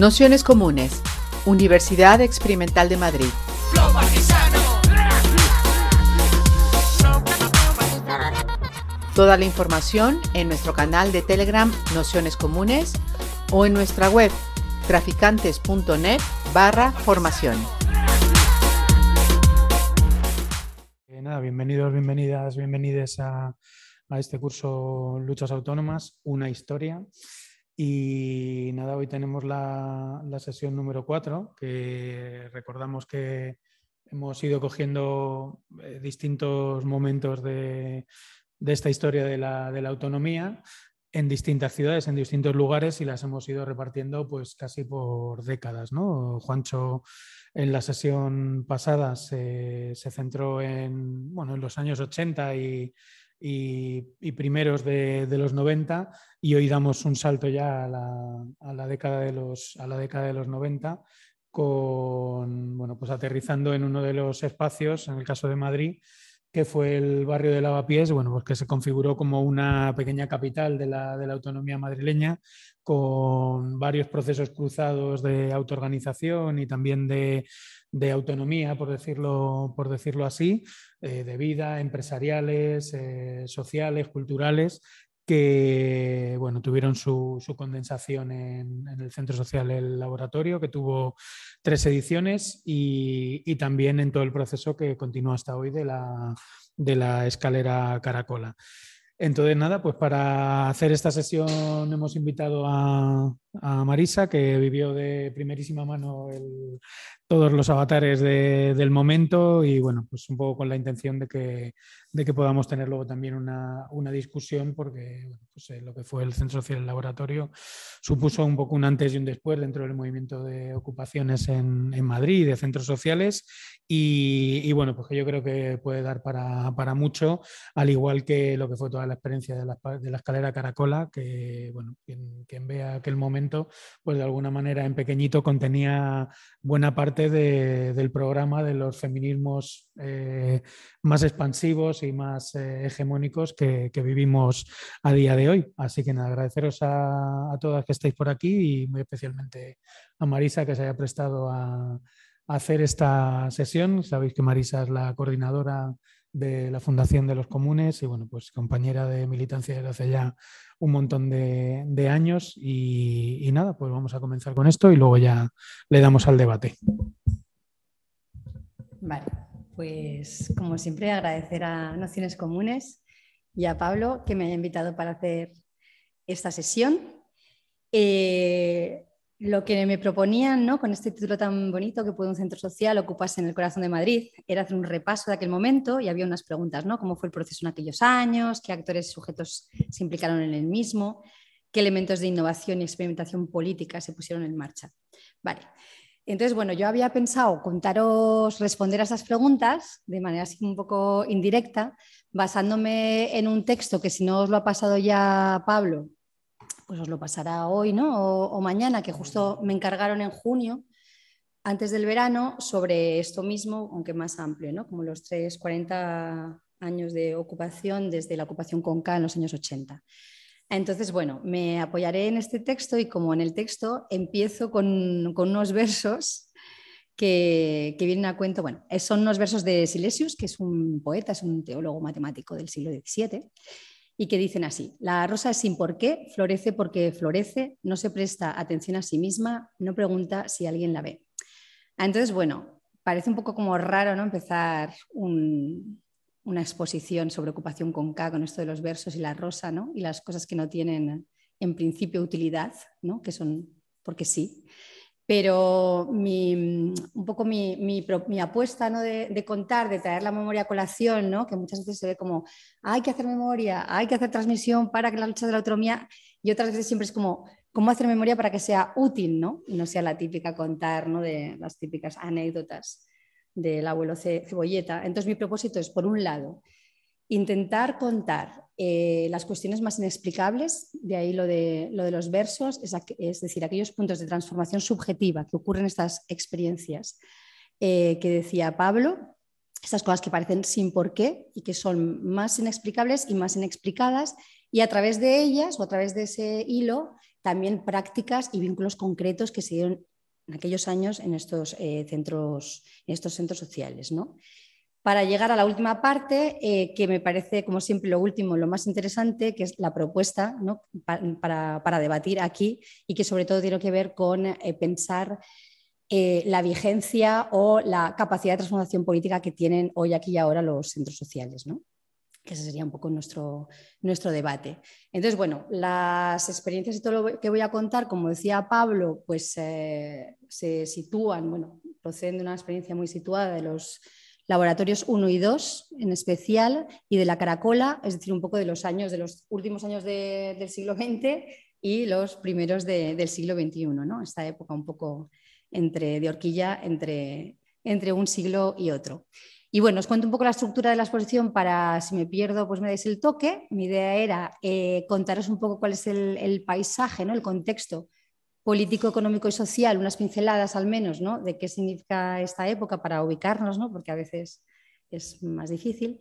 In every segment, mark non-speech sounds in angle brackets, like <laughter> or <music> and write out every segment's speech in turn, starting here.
Nociones Comunes, Universidad Experimental de Madrid. Toda la información en nuestro canal de Telegram Nociones Comunes o en nuestra web traficantes.net barra formación. Eh, nada, bienvenidos, bienvenidas, bienvenides a, a este curso Luchas Autónomas, una historia. Y nada, hoy tenemos la, sesión número 4, que recordamos que hemos ido cogiendo eh, distintos momentos de, esta historia de la, autonomía en distintas ciudades, en distintos lugares y las hemos ido repartiendo pues casi por décadas. ¿no? Juancho en la sesión pasada se, centró en, bueno, en los años 80 y, y, primeros de, los 90 y hoy damos un salto ya a la, década, de los, a la década de los 90 con, bueno, pues aterrizando en uno de los espacios, en el caso de Madrid, que fue el barrio de Lavapiés, bueno, pues que se configuró como una pequeña capital de la, de la autonomía madrileña, con varios procesos cruzados de autoorganización y también de, de autonomía, por decirlo, por decirlo así, eh, de vida, empresariales, eh, sociales, culturales, que bueno, tuvieron su, condensación en, el Centro Social El Laboratorio, que tuvo tres ediciones, y, también en todo el proceso que continúa hasta hoy de la, de la escalera Caracola. Entonces, nada, pues para hacer esta sesión hemos invitado a, a Marisa, que vivió de primerísima mano el, todos los avatares del momento y bueno, pues un poco con la intención de que, de que podamos tener luego también una, discusión porque pues, eh, lo que fue el Centro Social Laboratorio supuso un poco un antes y un después dentro del movimiento de ocupaciones en, en Madrid, de centros sociales y, bueno, pues que yo creo que puede dar para, mucho, al igual que lo que fue toda la experiencia de la, de la escalera Caracola, que bueno, quien, quien vea aquel momento, pues de alguna manera en pequeñito contenía buena parte del programa de los feminismos eh, más expansivos y más eh, hegemónicos que, vivimos a día de hoy. Así que nada, agradeceros a, todas que estáis por aquí y muy especialmente a Marisa que se haya prestado a, hacer esta sesión. Sabéis que Marisa es la coordinadora de la Fundación de los Comunes y bueno, pues compañera de militancia desde hace ya un montón de, años y, nada, pues vamos a comenzar con esto y luego ya le damos al debate. Vale, pues como siempre agradecer a Nociones Comunes y a Pablo que me haya invitado para hacer esta sesión. Eh, lo que me proponían ¿no? con este título tan bonito que puede un centro social ocuparse en el corazón de Madrid era hacer un repaso de aquel momento y había unas preguntas, ¿no? ¿Cómo fue el proceso en aquellos años? ¿Qué actores y sujetos se implicaron en el mismo? ¿Qué elementos de innovación y experimentación política se pusieron en marcha? Vale. Entonces, bueno, yo había pensado contaros, responder a esas preguntas de manera así un poco indirecta, basándome en un texto que si no os lo ha pasado ya Pablo, pues os lo pasará hoy ¿no? o, mañana, que justo me encargaron en junio, antes del verano, sobre esto mismo, aunque más amplio, ¿no? como los 3, 40 años de ocupación desde la ocupación con K en los años 80. Entonces, bueno, me apoyaré en este texto y como en el texto empiezo con, con unos versos que, que, vienen a cuento, bueno, son unos versos de Silesius, que es un poeta, es un teólogo matemático del siglo XVII, y que dicen así, la rosa es sin por qué, florece porque florece, no se presta atención a sí misma, no pregunta si alguien la ve. Entonces, bueno, parece un poco como raro ¿no? empezar una exposición sobre ocupación con K, con esto de los versos y la rosa, ¿no? y las cosas que no tienen en principio utilidad, ¿no? que son porque sí pero un poco mi, apuesta ¿no? de, contar, de traer la memoria a colación, ¿no? que muchas veces se ve como hay que hacer memoria, hay que hacer transmisión para que la lucha de la autonomía, y otras veces siempre es como cómo hacer memoria para que sea útil ¿no? y no sea la típica contar ¿no? de las típicas anécdotas del abuelo cebolleta. Entonces mi propósito es, por un lado, intentar contar eh, las cuestiones más inexplicables, de ahí lo de, lo de los versos, es, decir, aquellos puntos de transformación subjetiva que ocurren en estas experiencias eh, que decía Pablo, estas cosas que parecen sin por qué y que son más inexplicables y más inexplicadas, y a través de ellas o a través de ese hilo también prácticas y vínculos concretos que se dieron en aquellos años en estos, eh, centros, en estos centros sociales. ¿no? Para llegar a la última parte, eh, que me parece, como siempre, lo último, lo más interesante, que es la propuesta para, debatir aquí y que sobre todo tiene que ver con eh, pensar la vigencia o la capacidad de transformación política que tienen hoy, aquí y ahora los centros sociales. ¿no? que ese sería un poco nuestro, nuestro debate. Entonces, bueno, las experiencias y todo lo que voy a contar, como decía Pablo, pues eh, se sitúan, bueno, proceden de una experiencia muy situada de los laboratorios 1 y 2 en especial y de la Caracola, es decir, un poco de los años, de los últimos años del siglo XX y los primeros del siglo XXI, ¿no? Esta época un poco entre, de horquilla entre, entre un siglo y otro. Y bueno, os cuento un poco la estructura de la exposición para, si me pierdo, pues me dais el toque. Mi idea era eh, contaros un poco cuál es el, paisaje, ¿no? el contexto político, económico y social, unas pinceladas al menos, ¿no? de qué significa esta época para ubicarnos, ¿no? porque a veces es más difícil.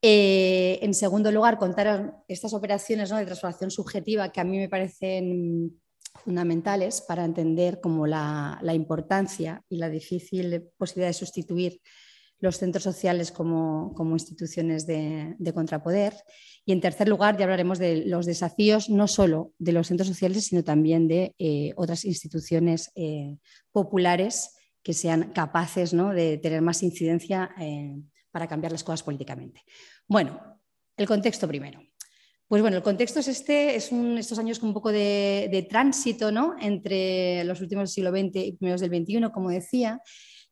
Eh, en segundo lugar, contar estas operaciones de transformación subjetiva que a mí me parecen fundamentales para entender como la, la importancia y la difícil posibilidad de sustituir los centros sociales como, instituciones de, contrapoder. Y en tercer lugar, ya hablaremos de los desafíos no solo de los centros sociales, sino también de eh, otras instituciones eh, populares que sean capaces de tener más incidencia eh, para cambiar las cosas políticamente. Bueno, el contexto primero. Pues bueno, el contexto es este, es estos años con un poco de, de tránsito ¿no? entre los últimos del siglo XX y primeros del XXI, como decía,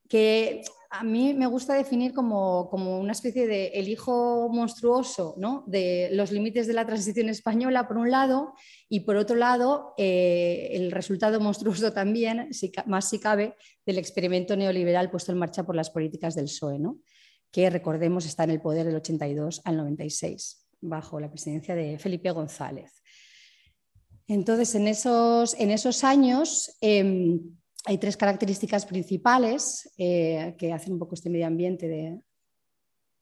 que a mí me gusta definir como, una especie de el hijo monstruoso ¿no? de los límites de la transición española, por un lado, y por otro lado, eh, el resultado monstruoso también, más si cabe, del experimento neoliberal puesto en marcha por las políticas del PSOE, ¿no? que recordemos está en el poder del 82 al 96, bajo la presidencia de Felipe González. Entonces, en esos, en esos años... Em, hay tres características principales eh, que hacen un poco este medio ambiente de,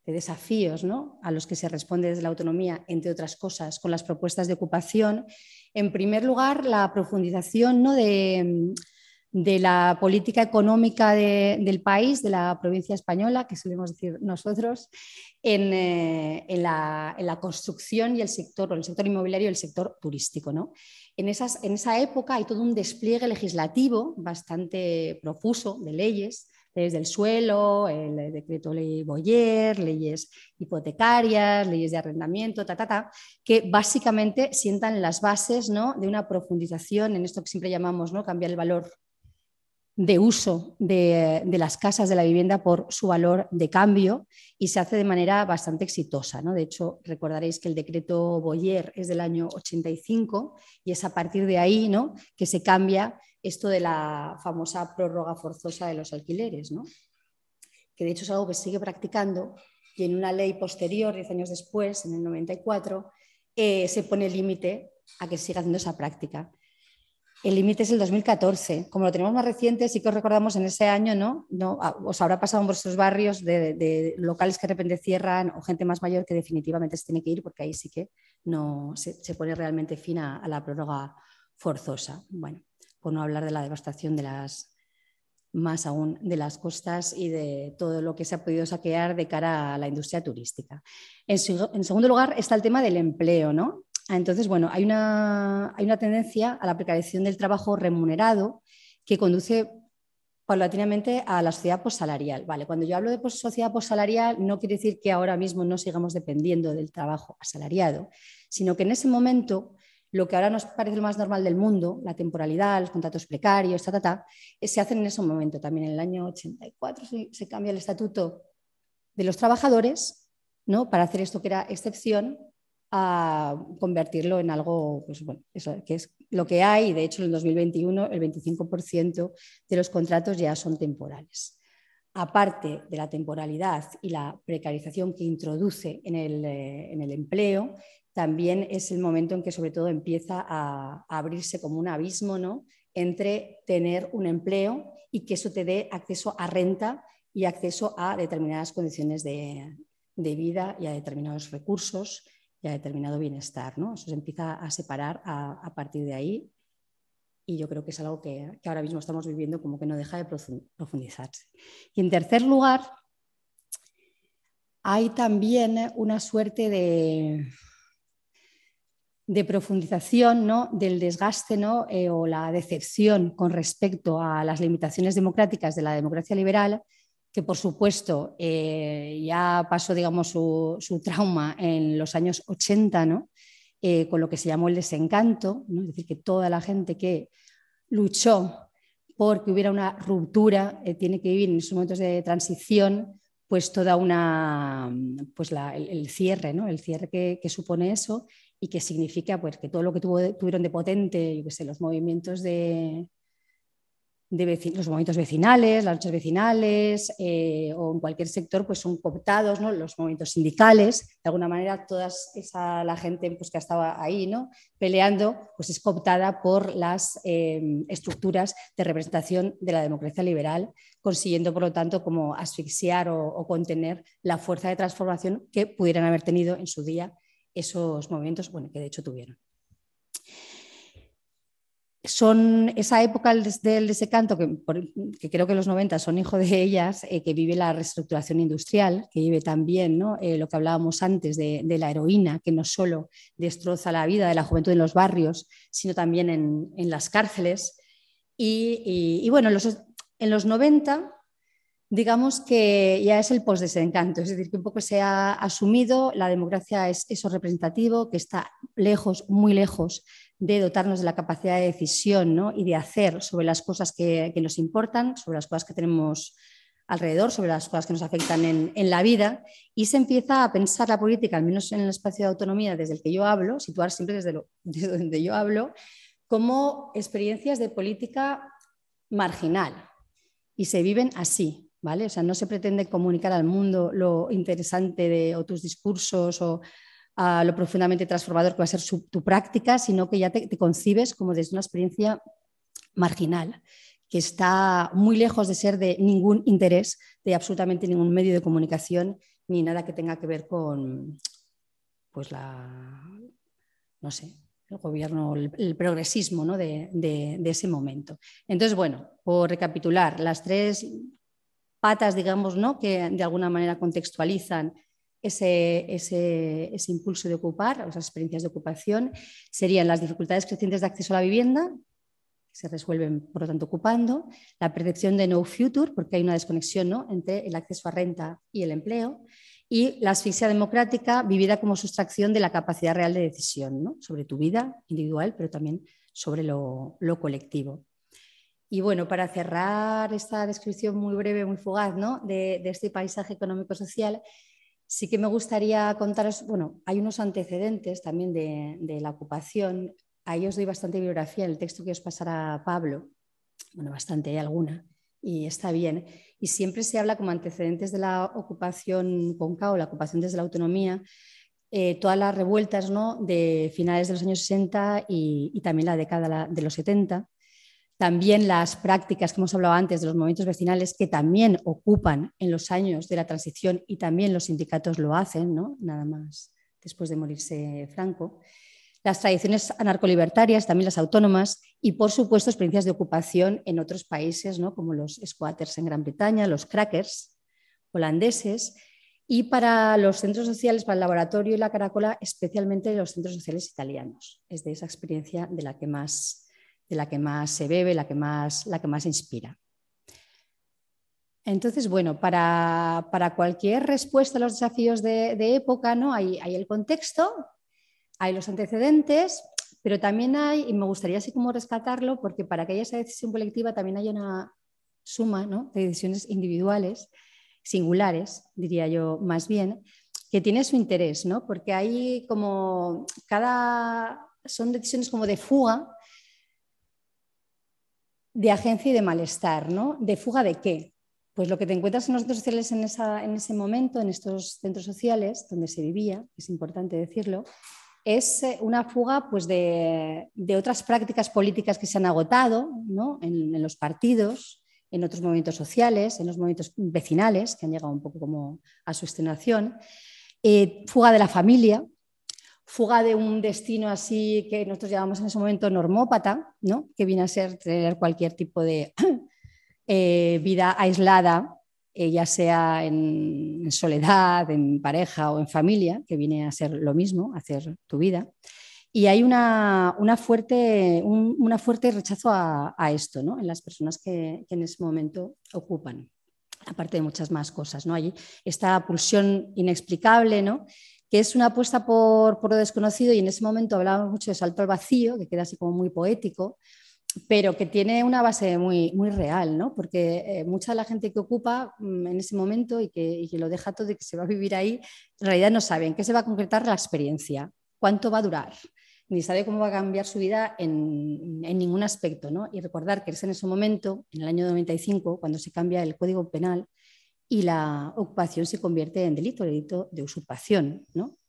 desafíos a los que se responde desde la autonomía, entre otras cosas, con las propuestas de ocupación. En primer lugar, la profundización ¿no? de, la política económica del país, de la provincia española, que solemos decir nosotros, en, eh, la, construcción y el sector, el sector inmobiliario y el sector turístico. ¿no? en, esa época hay todo un despliegue legislativo bastante profuso de leyes, leyes del suelo, el decreto ley Boyer, leyes hipotecarias, leyes de arrendamiento, ta, ta, ta, que básicamente sientan las bases ¿no? de una profundización en esto que siempre llamamos ¿no? cambiar el valor de uso de, las casas de la vivienda por su valor de cambio y se hace de manera bastante exitosa. ¿no? De hecho, recordaréis que el decreto Boyer es del año 85 y es a partir de ahí ¿no? que se cambia esto de la famosa prórroga forzosa de los alquileres, ¿no? que de hecho es algo que sigue practicando y en una ley posterior, 10 años después, en el 94, eh, se pone límite a que siga haciendo esa práctica. El límite es el 2014. Como lo tenemos más reciente, sí que os recordamos en ese año, ¿no? no os habrá pasado en vuestros barrios de, locales que de repente cierran o gente más mayor que definitivamente se tiene que ir porque ahí sí que no se, pone realmente fin a, la prórroga forzosa. Bueno, por no hablar de la devastación de las más aún de las costas y de todo lo que se ha podido saquear de cara a la industria turística. En, en segundo lugar está el tema del empleo, ¿no? Ah, entonces, bueno, hay una, tendencia a la precarización del trabajo remunerado que conduce paulatinamente a la sociedad postsalarial. Vale, cuando yo hablo de sociedad postsalarial no quiere decir que ahora mismo no sigamos dependiendo del trabajo asalariado, sino que en ese momento lo que ahora nos parece lo más normal del mundo, la temporalidad, los contratos precarios, ta, ta, ta, se hacen en ese momento. También en el año 84 se, se cambia el estatuto de los trabajadores ¿no? para hacer esto que era excepción a convertirlo en algo, pues bueno, que es lo que hay, de hecho en el 2021 el 25% de los contratos ya son temporales. Aparte de la temporalidad y la precarización que introduce en el, eh, en el empleo, también es el momento en que sobre todo empieza a, abrirse como un abismo ¿no? entre tener un empleo y que eso te dé acceso a renta y acceso a determinadas condiciones de, de vida y a determinados recursos y a determinado bienestar. ¿no? Eso se empieza a separar a, partir de ahí y yo creo que es algo que, ahora mismo estamos viviendo como que no deja de profundizarse. Y en tercer lugar, hay también una suerte de, de profundización ¿no? del desgaste ¿no? Eh, o la decepción con respecto a las limitaciones democráticas de la democracia liberal, que por supuesto eh, ya pasó digamos, su, su, trauma en los años 80, ¿no? Eh, con lo que se llamó el desencanto, es decir, que toda la gente que luchó porque hubiera una ruptura eh, tiene que vivir en esos momentos de transición, pues toda una, pues el, cierre, ¿no? el cierre que, supone eso y que significa pues, que todo lo que tuvieron de potente, yo sé, los movimientos de, de los movimientos vecinales, las luchas vecinales eh, o en cualquier sector, pues son cooptados, ¿no? los movimientos sindicales, de alguna manera toda esa, la gente pues, que estaba ahí ¿no? peleando, pues es cooptada por las eh, estructuras de representación de la democracia liberal, consiguiendo por lo tanto como asfixiar o, o contener la fuerza de transformación que pudieran haber tenido en su día esos movimientos, bueno, que de hecho tuvieron son esa época del desecanto, que, creo que los 90 son hijo de ellas, eh, que vive la reestructuración industrial, que vive también eh, lo que hablábamos antes de, la heroína, que no solo destroza la vida de la juventud en los barrios, sino también en, las cárceles. Y, bueno, en los 90 digamos que ya es el post-desencanto, es decir, que un poco se ha asumido, la democracia es eso representativo, que está lejos, muy lejos de dotarnos de la capacidad de decisión y de hacer sobre las cosas que, nos importan, sobre las cosas que tenemos alrededor, sobre las cosas que nos afectan en, la vida, y se empieza a pensar la política, al menos en el espacio de autonomía desde el que yo hablo, situar siempre desde, lo, <laughs> desde donde yo hablo, como experiencias de política marginal, y se viven así, ¿vale? O sea, no se pretende comunicar al mundo lo interesante de o tus discursos o a lo profundamente transformador que va a ser tu práctica, sino que ya te, concibes como desde una experiencia marginal, que está muy lejos de ser de ningún interés de absolutamente ningún medio de comunicación ni nada que tenga que ver con pues la no sé el gobierno, el, progresismo ¿no? de, de, ese momento. Entonces, bueno, por recapitular, las tres patas, digamos, ¿no? que de alguna manera contextualizan ese, ese, ese, impulso de ocupar, esas experiencias de ocupación, serían las dificultades crecientes de acceso a la vivienda, que se resuelven, por lo tanto, ocupando, la percepción de no future, porque hay una desconexión ¿no? entre el acceso a renta y el empleo, y la asfixia democrática vivida como sustracción de la capacidad real de decisión ¿no? sobre tu vida individual, pero también sobre lo, lo colectivo. Y bueno, para cerrar esta descripción muy breve, muy fugaz ¿no? de, de este paisaje económico-social, Sí que me gustaría contaros, bueno, hay unos antecedentes también de, la ocupación. Ahí os doy bastante bibliografía en el texto que os pasará Pablo. Bueno, bastante, hay alguna, y está bien. Y siempre se habla como antecedentes de la ocupación CONCA o la ocupación desde la autonomía, eh, todas las revueltas ¿no? de finales de los años 60 y, y también la década de los 70 también las prácticas que hemos hablado antes de los movimientos vecinales que también ocupan en los años de la transición y también los sindicatos lo hacen, ¿no? nada más después de morirse Franco. Las tradiciones anarcolibertarias, también las autónomas y, por supuesto, experiencias de ocupación en otros países, ¿no? como los squatters en Gran Bretaña, los crackers holandeses y para los centros sociales, para el laboratorio y la caracola, especialmente los centros sociales italianos. Es de esa experiencia de la que más de la que más se bebe, la que más, la que más inspira. Entonces, bueno, para, cualquier respuesta a los desafíos de, época, ¿no? Hay, hay, el contexto, hay los antecedentes, pero también hay, y me gustaría así como rescatarlo, porque para que haya esa decisión colectiva también hay una suma de decisiones individuales, singulares, diría yo más bien, que tiene su interés, ¿no? porque hay como cada, son decisiones como de fuga de agencia y de malestar, ¿no? ¿De fuga de qué? Pues lo que te encuentras en los centros sociales en, ese momento, en estos centros sociales donde se vivía, es importante decirlo, es eh, una fuga pues, de, otras prácticas políticas que se han agotado ¿no? en, los partidos, en otros movimientos sociales, en los movimientos vecinales, que han llegado un poco como a su extenuación, eh, fuga de la familia, fuga de un destino así que nosotros llamamos en ese momento normópata, ¿no? que viene a ser tener cualquier tipo de <clears throat> eh, vida aislada, eh, ya sea en, soledad, en pareja o en familia, que viene a ser lo mismo, hacer tu vida. Y hay una, fuerte, un una fuerte rechazo a, esto ¿no? en las personas que, en ese momento ocupan, aparte de muchas más cosas. ¿no? Hay esta pulsión inexplicable ¿no? Que es una apuesta por, lo desconocido y en ese momento hablábamos mucho de salto al vacío, que queda así como muy poético, pero que tiene una base muy, muy real, ¿no? porque eh, mucha de la gente que ocupa mm, en ese momento y que, lo deja todo y que se va a vivir ahí, en realidad no saben qué se va a concretar la experiencia, cuánto va a durar, ni sabe cómo va a cambiar su vida en, en ningún aspecto. ¿no? Y recordar que es en ese momento, en el año 95, cuando se cambia el Código Penal, y la ocupación se convierte en delito, delito de usurpación, ¿no?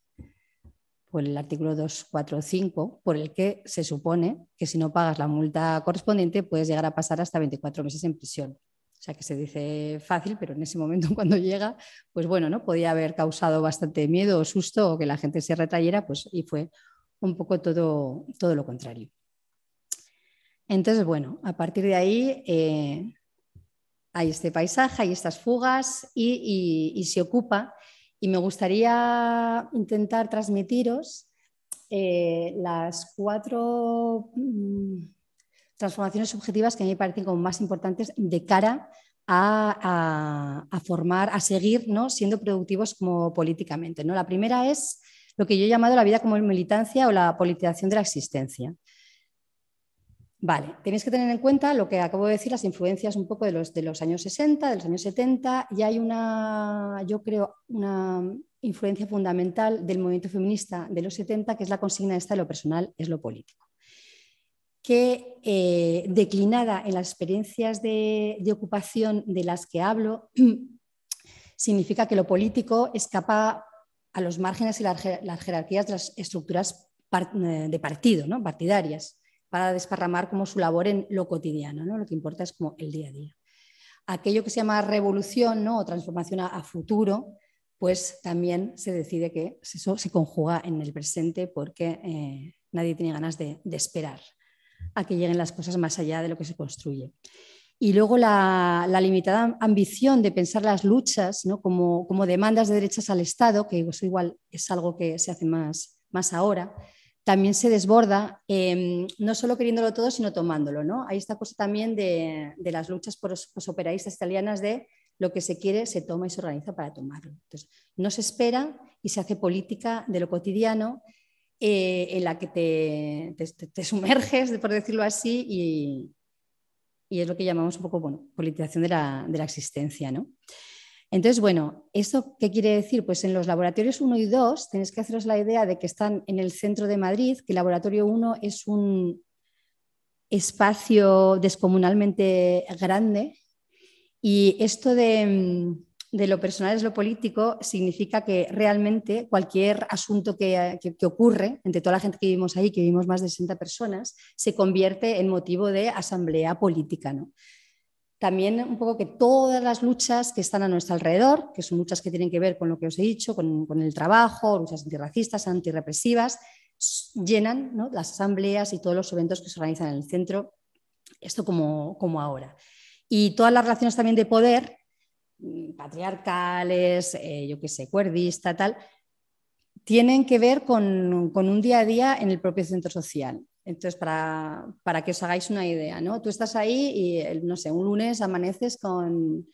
por el artículo 245, por el que se supone que si no pagas la multa correspondiente puedes llegar a pasar hasta 24 meses en prisión. O sea que se dice fácil, pero en ese momento <laughs> cuando llega, pues bueno, ¿no? Podía haber causado bastante miedo o susto o que la gente se retrayera, pues y fue un poco todo, todo lo contrario. Entonces, bueno, a partir de ahí eh, hay este paisaje, hay estas fugas y, se ocupa. Y me gustaría intentar transmitiros eh, las cuatro mm, transformaciones subjetivas que a mí me parecen como más importantes de cara a, formar, a seguir ¿no? siendo productivos como políticamente. ¿no? La primera es lo que yo he llamado la vida como militancia o la politización de la existencia. Vale, tenéis que tener en cuenta lo que acabo de decir, las influencias un poco de los, de los años 60, de los años 70, y hay una, yo creo, una influencia fundamental del movimiento feminista de los 70, que es la consigna esta de lo personal es lo político, que eh, declinada en las experiencias de, ocupación de las que hablo, <clears throat> significa que lo político escapa a los márgenes y las, jerarquías de las estructuras eh, de partido, ¿no? partidarias para desparramar como su labor en lo cotidiano, ¿no? lo que importa es como el día a día. Aquello que se llama revolución ¿no? o transformación a, futuro, pues también se decide que eso se conjuga en el presente porque eh, nadie tiene ganas de, esperar a que lleguen las cosas más allá de lo que se construye. Y luego la, limitada ambición de pensar las luchas ¿no? como, como, demandas de derechas al Estado, que eso igual es algo que se hace más, más ahora, también se desborda, em, no solo queriéndolo todo, sino tomándolo. ¿no? Hay esta cosa también de, las luchas por los operaístas italianas de lo que se quiere, se toma y se organiza para tomarlo. Entonces, no se espera y se hace política de lo cotidiano eh, en la que te, sumerges, por decirlo así, y, es lo que llamamos un poco bueno, politización de la, de la existencia. ¿no? Entonces, bueno, ¿esto qué quiere decir? Pues en los laboratorios 1 y 2 tenéis que haceros la idea de que están en el centro de Madrid, que el laboratorio 1 es un espacio descomunalmente grande y esto de, lo personal es lo político significa que realmente cualquier asunto que, que, ocurre entre toda la gente que vivimos ahí, que vivimos más de 60 personas, se convierte en motivo de asamblea política. ¿no? También un poco que todas las luchas que están a nuestro alrededor, que son luchas que tienen que ver con lo que os he dicho, con, el trabajo, luchas antirracistas, antirrepresivas, llenan las asambleas y todos los eventos que se organizan en el centro, esto como, ahora. Y todas las relaciones también de poder, mm, patriarcales, eh, yo qué sé, cuerdista, tal, tienen que ver con, un día a día en el propio centro social. Entonces, para, que os hagáis una idea, ¿no? Tú estás ahí y, no sé, un lunes amaneces con,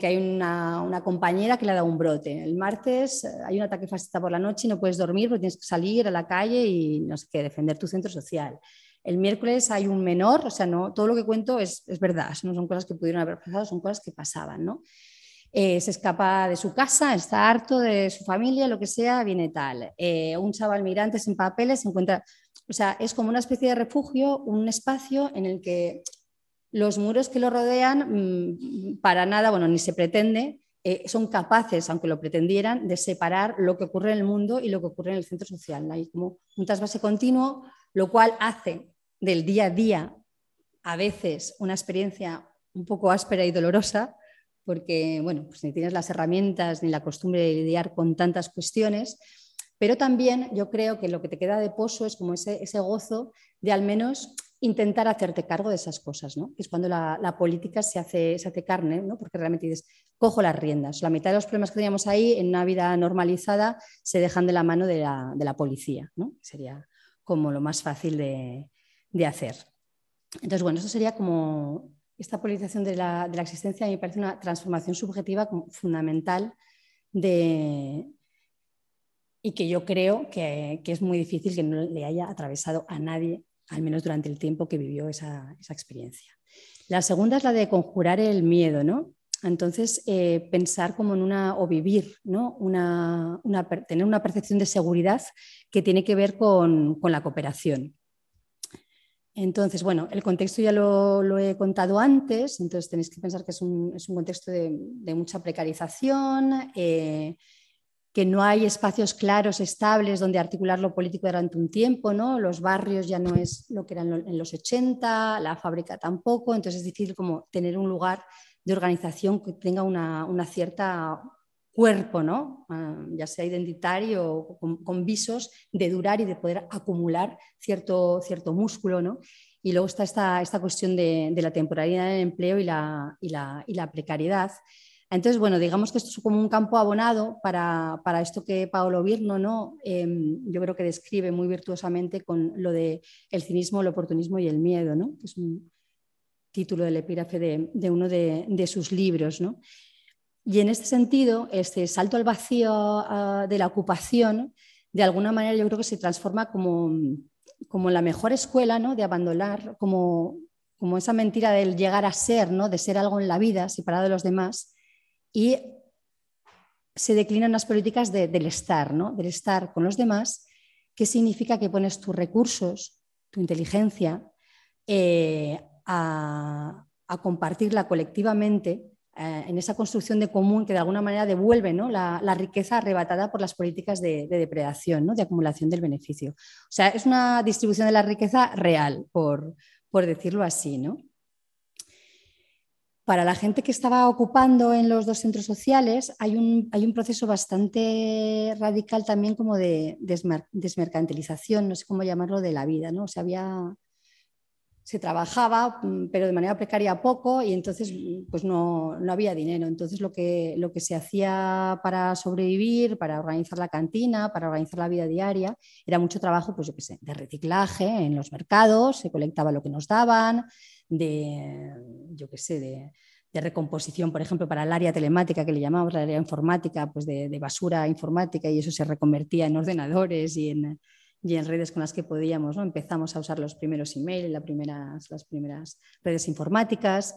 que hay una, compañera que le ha dado un brote. El martes eh, hay un ataque fascista por la noche y no puedes dormir porque tienes que salir a la calle y, no sé qué, defender tu centro social. El miércoles hay un menor, o sea, no, todo lo que cuento es, verdad, no son cosas que pudieron haber pasado, son cosas que pasaban, ¿no? Eh, se escapa de su casa, está harto de su familia, lo que sea, viene tal. Eh, un chaval migrante sin papeles se encuentra o sea, es como una especie de refugio, un espacio en el que los muros que lo rodean, mm, para nada, bueno, ni se pretende, eh, son capaces, aunque lo pretendieran, de separar lo que ocurre en el mundo y lo que ocurre en el centro social. Hay como un trasvase continuo, lo cual hace del día a día a veces una experiencia un poco áspera y dolorosa, porque bueno, pues ni tienes las herramientas ni la costumbre de lidiar con tantas cuestiones, Pero también yo creo que lo que te queda de pozo es como ese, ese gozo de al menos intentar hacerte cargo de esas cosas, ¿no? Es cuando la, política se hace, se hace carne, ¿no? Porque realmente dices, cojo las riendas. La mitad de los problemas que teníamos ahí en una vida normalizada se dejan de la mano de la, policía, ¿no? Sería como lo más fácil de, hacer. Entonces, bueno, eso sería como esta politización de la, existencia, a mí me parece una transformación subjetiva fundamental de, y que yo creo que, que, es muy difícil que no le haya atravesado a nadie al menos durante el tiempo que vivió esa, experiencia. La segunda es la de conjurar el miedo, ¿no? Entonces, eh, pensar como en una, o vivir, ¿no? Una, tener una percepción de seguridad que tiene que ver con, la cooperación. Entonces, bueno, el contexto ya lo, he contado antes, entonces tenéis que pensar que es un, contexto de, mucha precarización, eh, que no hay espacios claros, estables, donde articular lo político durante un tiempo, ¿no? Los barrios ya no es lo que eran en los 80, la fábrica tampoco, entonces es difícil como tener un lugar de organización que tenga una, cierta cuerpo, ¿no? Ah, ya sea identitario o con, visos de durar y de poder acumular cierto, cierto músculo, ¿no? Y luego está esta, esta cuestión de, la temporalidad del empleo y la, y la, y la precariedad. Entonces, bueno, digamos que esto es como un campo abonado para, esto que Paolo Virno, ¿no? Em, yo creo que describe muy virtuosamente con lo de el cinismo, el oportunismo y el miedo, ¿no? es un título del epígrafe de, uno de, sus libros, ¿no? Y en este sentido, este salto al vacío ah, de la ocupación, de alguna manera yo creo que se transforma como, como la mejor escuela, ¿no? De abandonar como, como esa mentira del llegar a ser, ¿no? De ser algo en la vida, separado de los demás, y se declinan las políticas del estar, ¿no? del estar con los demás, que significa que pones tus recursos, tu inteligencia, eh, a, compartirla colectivamente eh, en esa construcción de común que de alguna manera devuelve la, riqueza arrebatada por las políticas de, depredación, de acumulación del beneficio. O sea, es una distribución de la riqueza real, por, por decirlo así. ¿no? Para la gente que estaba ocupando en los dos centros sociales hay un, hay un proceso bastante radical también como de desmercantilización, no sé cómo llamarlo, de la vida. ¿no? O había, se trabajaba, mm, pero de manera precaria poco y entonces mm, pues no, no, había dinero. Entonces lo que, lo que se hacía para sobrevivir, para organizar la cantina, para organizar la vida diaria, era mucho trabajo, pues yo qué sé, de reciclaje en los mercados, se colectaba lo que nos daban, de, yo qué sé, de, recomposición, por ejemplo, para el área telemática que le llamamos, la área informática, pues de, basura informática y eso se reconvertía en ordenadores y en, en redes con las que podíamos. ¿no? Empezamos a usar los primeros emails, las primeras, las primeras redes informáticas.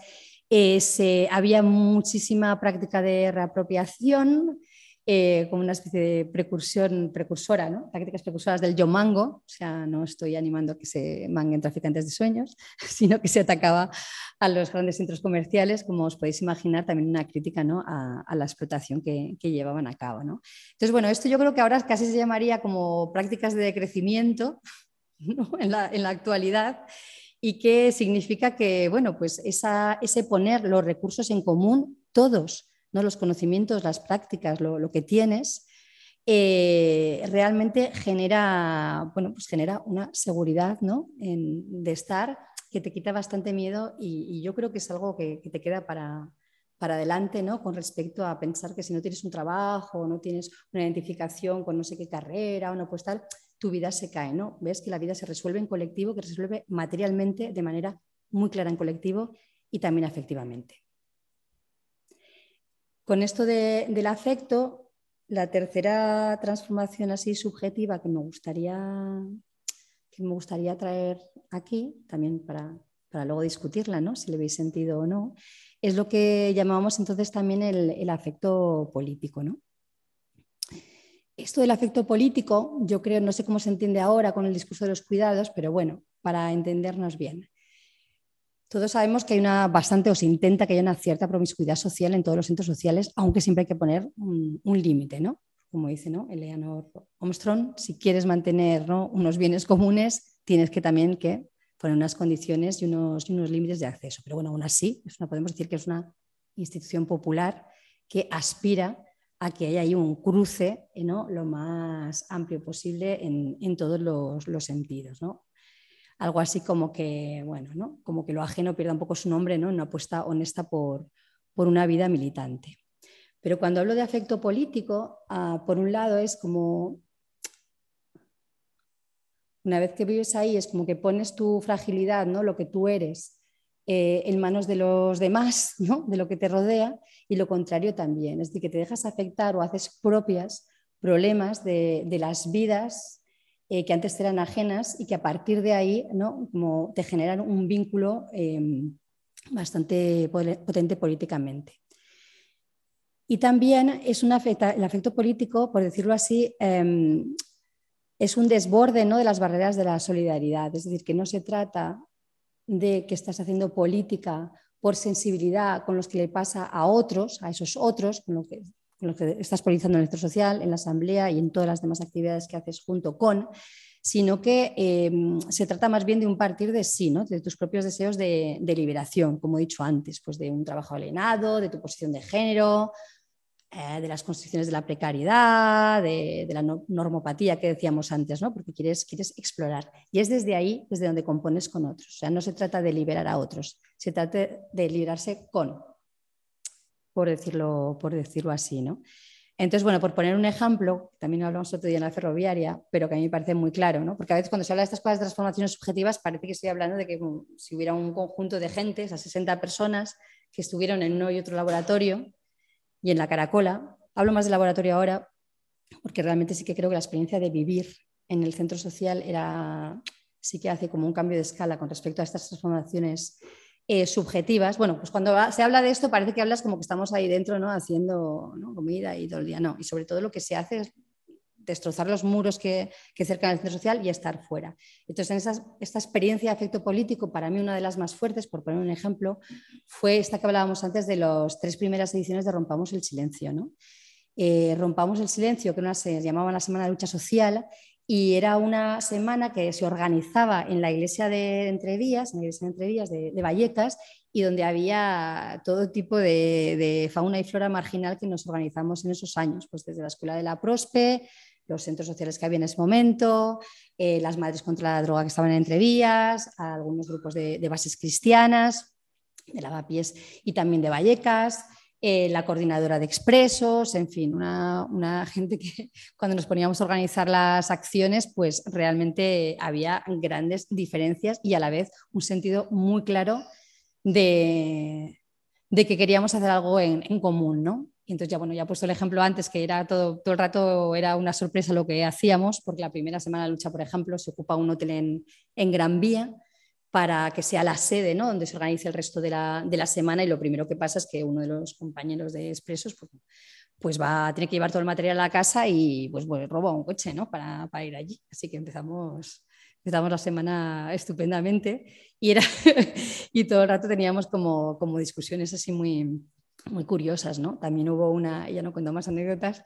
había muchísima práctica de reapropiación eh, como una especie de precursión, precursora, ¿no? tácticas precursoras del yo mango, o sea, no estoy animando a que se manguen traficantes de sueños, <laughs> sino que se atacaba a los grandes centros comerciales, como os podéis imaginar, también una crítica ¿no? a, la explotación que, llevaban a cabo. ¿no? Entonces, bueno, esto yo creo que ahora casi se llamaría como prácticas de crecimiento <laughs> en, la, en actualidad y que significa que, bueno, pues ese poner los recursos en común, todos, ¿no? los conocimientos, las prácticas, lo, que tienes, eh, realmente genera, bueno, pues genera una seguridad ¿no? de estar que te quita bastante miedo y, yo creo que es algo que, te queda para, para adelante ¿no? con respecto a pensar que si no tienes un trabajo, no tienes una identificación con no sé qué carrera o no tu vida se cae, ¿no? Ves que la vida se resuelve en colectivo, que se resuelve materialmente de manera muy clara en colectivo y también afectivamente. Con esto del afecto, la tercera transformación así subjetiva que me gustaría, que me gustaría traer aquí, también para, luego discutirla, ¿no? si le veis sentido o no, es lo que llamábamos entonces también el, afecto político. ¿no? Esto del afecto político, yo creo, no sé cómo se entiende ahora con el discurso de los cuidados, pero bueno, para entendernos bien. Todos sabemos que hay una bastante, o se intenta que haya una cierta promiscuidad social en todos los centros sociales, aunque siempre hay que poner un, límite, ¿no? Como dice ¿no? Eleanor Armstrong, si quieres mantener unos bienes comunes, tienes que también que poner unas condiciones y unos, unos límites de acceso. Pero bueno, aún así, es podemos decir que es una institución popular que aspira a que haya ahí un cruce ¿no? lo más amplio posible en, todos los, sentidos. ¿no? Algo así como que, bueno, ¿no? como que lo ajeno pierda un poco su nombre, ¿no? una apuesta honesta por, por una vida militante. Pero cuando hablo de afecto político, ah, por un lado es como, una vez que vives ahí, es como que pones tu fragilidad, ¿no? lo que tú eres, eh, en manos de los demás, <laughs> ¿no? de lo que te rodea, y lo contrario también, es decir, que te dejas afectar o haces propias problemas de, las vidas eh, que antes eran ajenas y que a partir de ahí ¿no? como te generan un vínculo em, bastante potente políticamente. Y también es un el afecto político, por decirlo así, em, es un desborde ¿no? de las barreras de la solidaridad. Es decir, que no se trata de que estás haciendo política por sensibilidad con los que le pasa a otros, a esos otros, con los que, que estás politizando en el centro social, en la asamblea y en todas las demás actividades que haces junto con, sino que em, se trata más bien de un partir de sí, ¿no? de tus propios deseos de, de, liberación, como he dicho antes, pues de un trabajo alienado, de tu posición de género, eh, de las constricciones de la precariedad, de, la normopatía que decíamos antes, ¿no? porque quieres, quieres explorar. Y es desde ahí, desde donde compones con otros. O sea, no se trata de liberar a otros, se trata de liberarse con, por decirlo, por decirlo así. ¿no? Entonces, bueno, por poner un ejemplo, también hablamos otro día en la ferroviaria, pero que a mí me parece muy claro, ¿no? porque a veces cuando se habla de estas cosas de transformaciones subjetivas parece que estoy hablando de que si hubiera un conjunto de gente, esas 60 personas que estuvieron en uno y otro laboratorio, y en la Caracola. Hablo más de laboratorio ahora porque realmente sí que creo que la experiencia de vivir en el centro social era, sí que hace como un cambio de escala con respecto a estas transformaciones eh, subjetivas. Bueno, pues cuando se habla de esto parece que hablas como que estamos ahí dentro, ¿no? Haciendo comida y todo el día. No, y sobre todo lo que se hace es destrozar los muros que, que cercan el centro social y estar fuera. Entonces, en esta experiencia de afecto político, para mí una de las más fuertes, por poner un ejemplo, fue esta que hablábamos antes de las tres primeras ediciones de Rompamos el Silencio. ¿no? Eh, Rompamos el Silencio, que una se llamaba la Semana de Lucha Social, y era una semana que se organizaba en la iglesia de Entrevías, en la iglesia de Entrevías de, de Vallecas, y donde había todo tipo de, de, fauna y flora marginal que nos organizamos en esos años, pues desde la Escuela de la Prospe, los centros sociales que había en ese momento, eh, las madres contra la droga que estaban en entrevías, algunos grupos de, bases cristianas, de lavapiés y también de Vallecas, eh, la coordinadora de expresos, en fin, una, <laughs> gente que cuando nos poníamos a organizar las acciones, pues realmente había grandes diferencias y a la vez un sentido muy claro de, que queríamos hacer algo en, en común, ¿no? Y entonces ya, bueno, ya he puesto el ejemplo antes que era todo, todo el rato era una sorpresa lo que hacíamos, porque la primera semana de lucha, por ejemplo, se ocupa un hotel en, en Gran Vía para que sea la sede ¿no? donde se organice el resto de la, de la, semana y lo primero que pasa es que uno de los compañeros de Expresos pues, pues va a tener que llevar todo el material a la casa y pues bueno, roba un coche ¿no? para, para ir allí. Así que empezamos, empezamos la semana estupendamente y, era <laughs> y todo el rato teníamos como, como discusiones así muy, muy curiosas, ¿no? También hubo una, ya no cuento más anécdotas,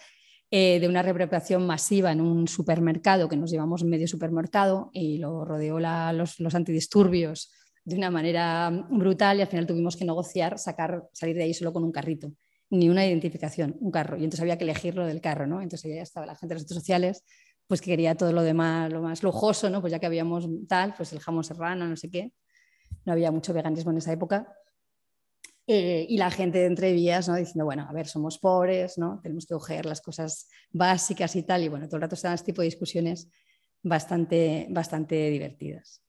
eh, de una repreparación masiva en un supermercado que nos llevamos medio supermercado y lo rodeó los, los, antidisturbios de una manera brutal y al final tuvimos que negociar, sacar, salir de ahí solo con un carrito, ni una identificación, un carro. Y entonces había que elegirlo del carro, ¿no? Entonces ya estaba la gente de los centros sociales, pues que quería todo lo demás, lo más lujoso, ¿no? Pues ya que habíamos tal, pues el jamón serrano, no sé qué. No había mucho veganismo en esa época eh, y la gente de entrevías ¿no? diciendo, bueno, a ver, somos pobres, ¿no? tenemos que coger las cosas básicas y tal. Y bueno, todo el rato están este tipo de discusiones bastante, bastante divertidas.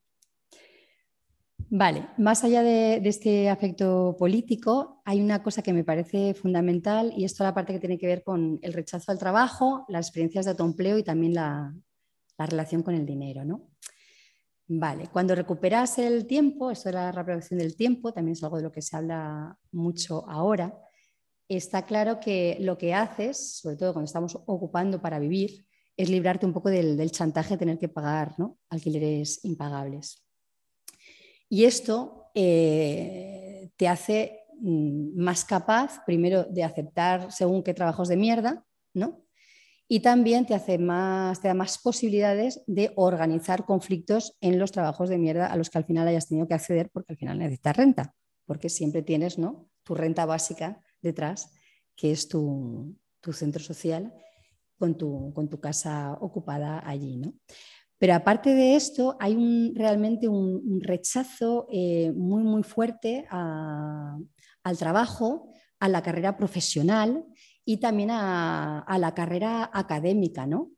Vale, más allá de, este afecto político, hay una cosa que me parece fundamental y esto es la parte que tiene que ver con el rechazo al trabajo, las experiencias de autoempleo y también la, la relación con el dinero. ¿no? Vale, cuando recuperas el tiempo, esto de la reproducción del tiempo, también es algo de lo que se habla mucho ahora, está claro que lo que haces, sobre todo cuando estamos ocupando para vivir, es librarte un poco del, chantaje de tener que pagar alquileres impagables. Y esto eh, te hace mm, más capaz, primero, de aceptar según qué trabajos de mierda, ¿no? Y también te, hace más, te da más posibilidades de organizar conflictos en los trabajos de mierda a los que al final hayas tenido que acceder porque al final necesitas renta, porque siempre tienes ¿no? tu renta básica detrás, que es tu, tu centro social con tu, con tu casa ocupada allí. ¿no? Pero aparte de esto, hay un, realmente un, rechazo eh, muy, muy fuerte al trabajo, a la carrera profesional y también a, la carrera académica. ¿no?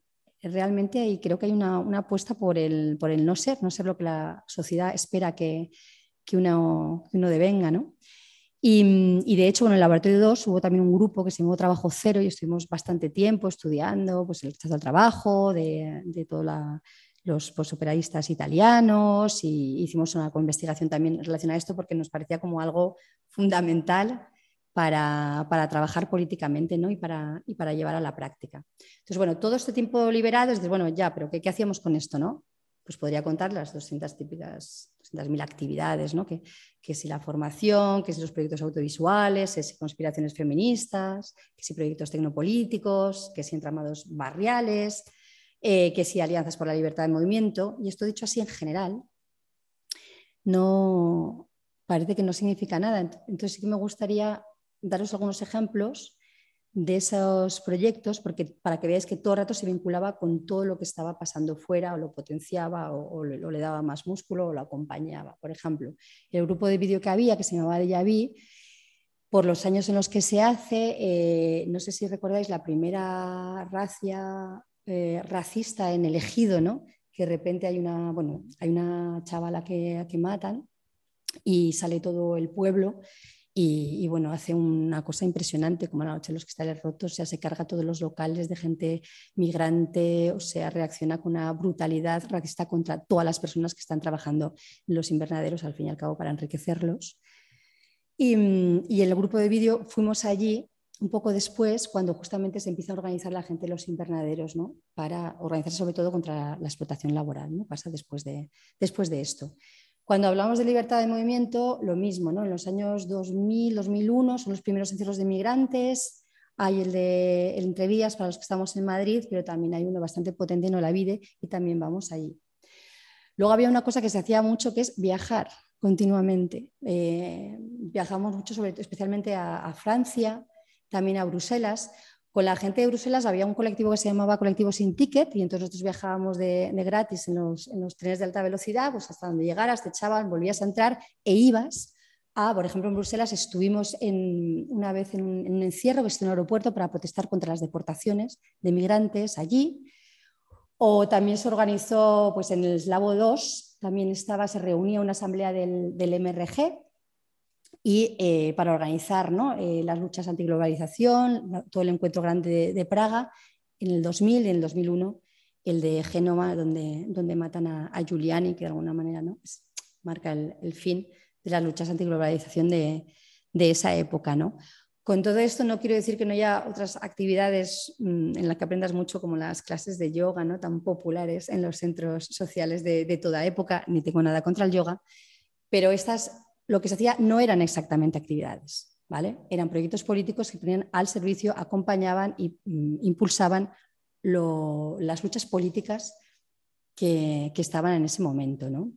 Realmente creo que hay una, apuesta por el, por el, no ser, no ser lo que la sociedad espera que, que, uno, que uno devenga. ¿no? Y, de hecho, en el laboratorio 2 hubo también un grupo que se llamó Trabajo Cero y estuvimos bastante tiempo estudiando pues, el rechazo al trabajo, de, de todos los postoperaístas italianos y hicimos una investigación también relacionada a esto porque nos parecía como algo fundamental para, para trabajar políticamente ¿no? y, para, y para llevar a la práctica. Entonces, bueno, todo este tiempo liberado es de, bueno, ya, pero ¿qué, qué hacíamos con esto? ¿no? pues podría contar las 200 típicas, 200.000 actividades, ¿no? que, que, si la formación, que si los proyectos audiovisuales, que si conspiraciones feministas, que si proyectos tecnopolíticos, que si entramados barriales, eh, que si alianzas por la libertad de movimiento. Y esto dicho así en general, no parece que no significa nada. Entonces sí que me gustaría daros algunos ejemplos de esos proyectos, porque para que veáis que todo rato se vinculaba con todo lo que estaba pasando fuera, o lo potenciaba, o, le, daba más músculo, o lo acompañaba. Por ejemplo, el grupo de vídeo que había, que se llamaba De Vi, por los años en los que se hace, eh, no sé si recordáis la primera racia eh, racista en el ejido, ¿no? que de repente hay una, bueno, hay una chavala que, que matan y sale todo el pueblo y, bueno, hace una cosa impresionante, como la noche de los cristales rotos, o sea, se carga todos los locales de gente migrante, o sea, reacciona con una brutalidad racista contra todas las personas que están trabajando en los invernaderos, al fin y al cabo, para enriquecerlos. Y, y en el grupo de vídeo fuimos allí un poco después, cuando justamente se empieza a organizar la gente en los invernaderos, ¿no? para organizarse sobre todo contra la, explotación laboral, ¿no? pasa después de, después de esto. Cuando hablamos de libertad de movimiento, lo mismo, ¿no? En los años 2000, 2001 son los primeros encierros de migrantes, hay el de Entrevías para los que estamos en Madrid, pero también hay uno bastante potente en Olavide y también vamos allí. Luego había una cosa que se hacía mucho que es viajar continuamente. Eh, viajamos mucho, especialmente a Francia, también a Bruselas, con la gente de Bruselas había un colectivo que se llamaba Colectivo Sin Ticket y entonces nosotros viajábamos de, gratis en los, trenes de alta velocidad, pues hasta donde llegaras, te echaban, volvías a entrar e ibas a, por ejemplo, en Bruselas estuvimos una vez en un, encierro que es en aeropuerto para protestar contra las deportaciones de migrantes allí. O también se organizó pues, en el Eslavo 2, también estaba, se reunía una asamblea del, del MRG y eh, para organizar eh, las luchas antiglobalización, todo el encuentro grande de, Praga en el 2000 y en el 2001 el de Génova, donde, donde matan a, Giuliani, que de alguna manera ¿no? Marca el, fin de las luchas antiglobalización de, de esa época. ¿no? Con todo esto no quiero decir que no haya otras actividades mm, en las que aprendas mucho como las clases de yoga, ¿no? tan populares en los centros sociales de, de toda época, ni tengo nada contra el yoga, pero estas lo que se hacía no eran exactamente actividades, ¿vale? Eran proyectos políticos que ponían al servicio, acompañaban e impulsaban las luchas políticas que, estaban en ese momento, ¿no?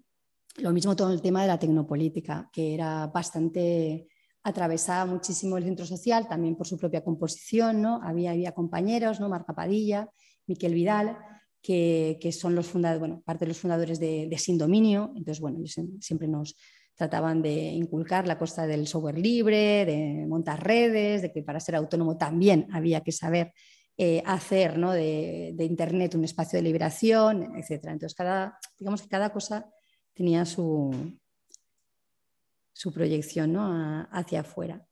Lo mismo todo el tema de la tecnopolítica, que era bastante atravesaba muchísimo el centro social, también por su propia composición, ¿no? Había, había compañeros, ¿no? Marca Padilla, Miquel Vidal, que, son los fundadores, bueno, parte de los fundadores de, de Sin Dominio, entonces, bueno, ellos siempre nos, trataban de inculcar la costa del software libre, de montar redes, de que para ser autónomo también había que saber eh, hacer de, Internet un espacio de liberación, etc. Entonces, cada, digamos que cada cosa tenía su, su proyección hacia afuera.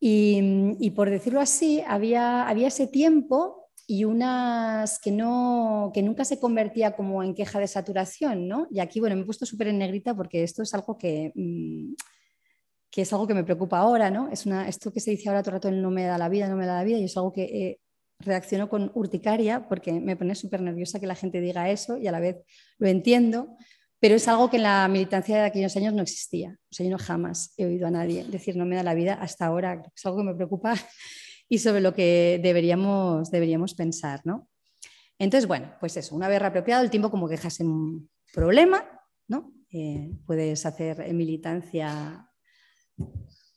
Y, por decirlo así, había, había ese tiempo y unas que, no, que nunca se convertía como en queja de saturación, ¿no? Y aquí, bueno, me he puesto súper en negrita porque esto es algo que, mm, que es algo que me preocupa ahora, ¿no? Es una, esto que se dice ahora todo el rato, no me da la vida, no me da la vida, y es algo que eh, reacciono con urticaria porque me pone súper nerviosa que la gente diga eso y a la vez lo entiendo, pero es algo que en la militancia de aquellos años no existía. O sea, yo no jamás he oído a nadie decir no me da la vida hasta ahora. Es algo que me preocupa y sobre lo que deberíamos, deberíamos pensar. ¿no? Entonces, bueno, pues eso, una vez apropiado el tiempo como quejas en un problema, ¿no? Eh, puedes hacer militancia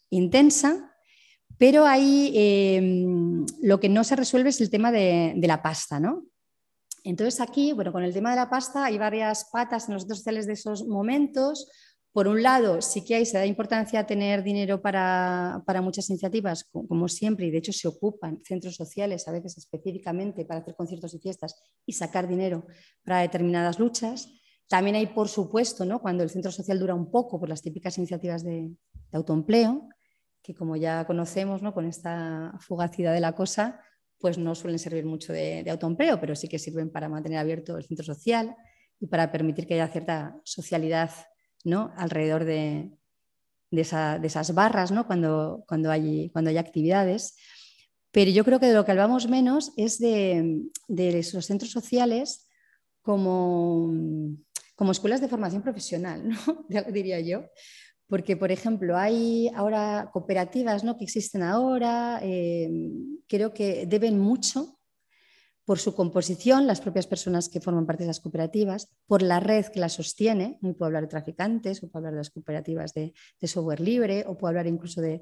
intensa, Pero ahí em, lo que no se resuelve es el tema de, la pasta, ¿no? Entonces aquí, bueno, con el tema de la pasta hay varias patas en los centros sociales de esos momentos. Por un lado, sí que hay, se da importancia a tener dinero para, muchas iniciativas, como, siempre, y de hecho se ocupan centros sociales a veces específicamente para hacer conciertos y fiestas y sacar dinero para determinadas luchas. También hay, por supuesto, ¿no? cuando el centro social dura un poco por las típicas iniciativas de autoempleo, que como ya conocemos, ¿no? con esta fugacidad de la cosa, pues no suelen servir mucho de, autoempleo, pero sí que sirven para mantener abierto el centro social y para permitir que haya cierta socialidad ¿no? alrededor de, esas barras ¿no? cuando, cuando, hay, cuando hay actividades. Pero yo creo que de lo que hablamos menos es de, de esos centros sociales como, como escuelas de formación profesional, ¿no? <laughs> diría yo porque, por ejemplo, hay ahora cooperativas ¿no? que existen ahora, eh, creo que deben mucho por su composición, las propias personas que forman parte de las cooperativas, por la red que las sostiene, no puedo hablar de traficantes, o puedo hablar de las cooperativas de, software libre, o puedo hablar incluso de,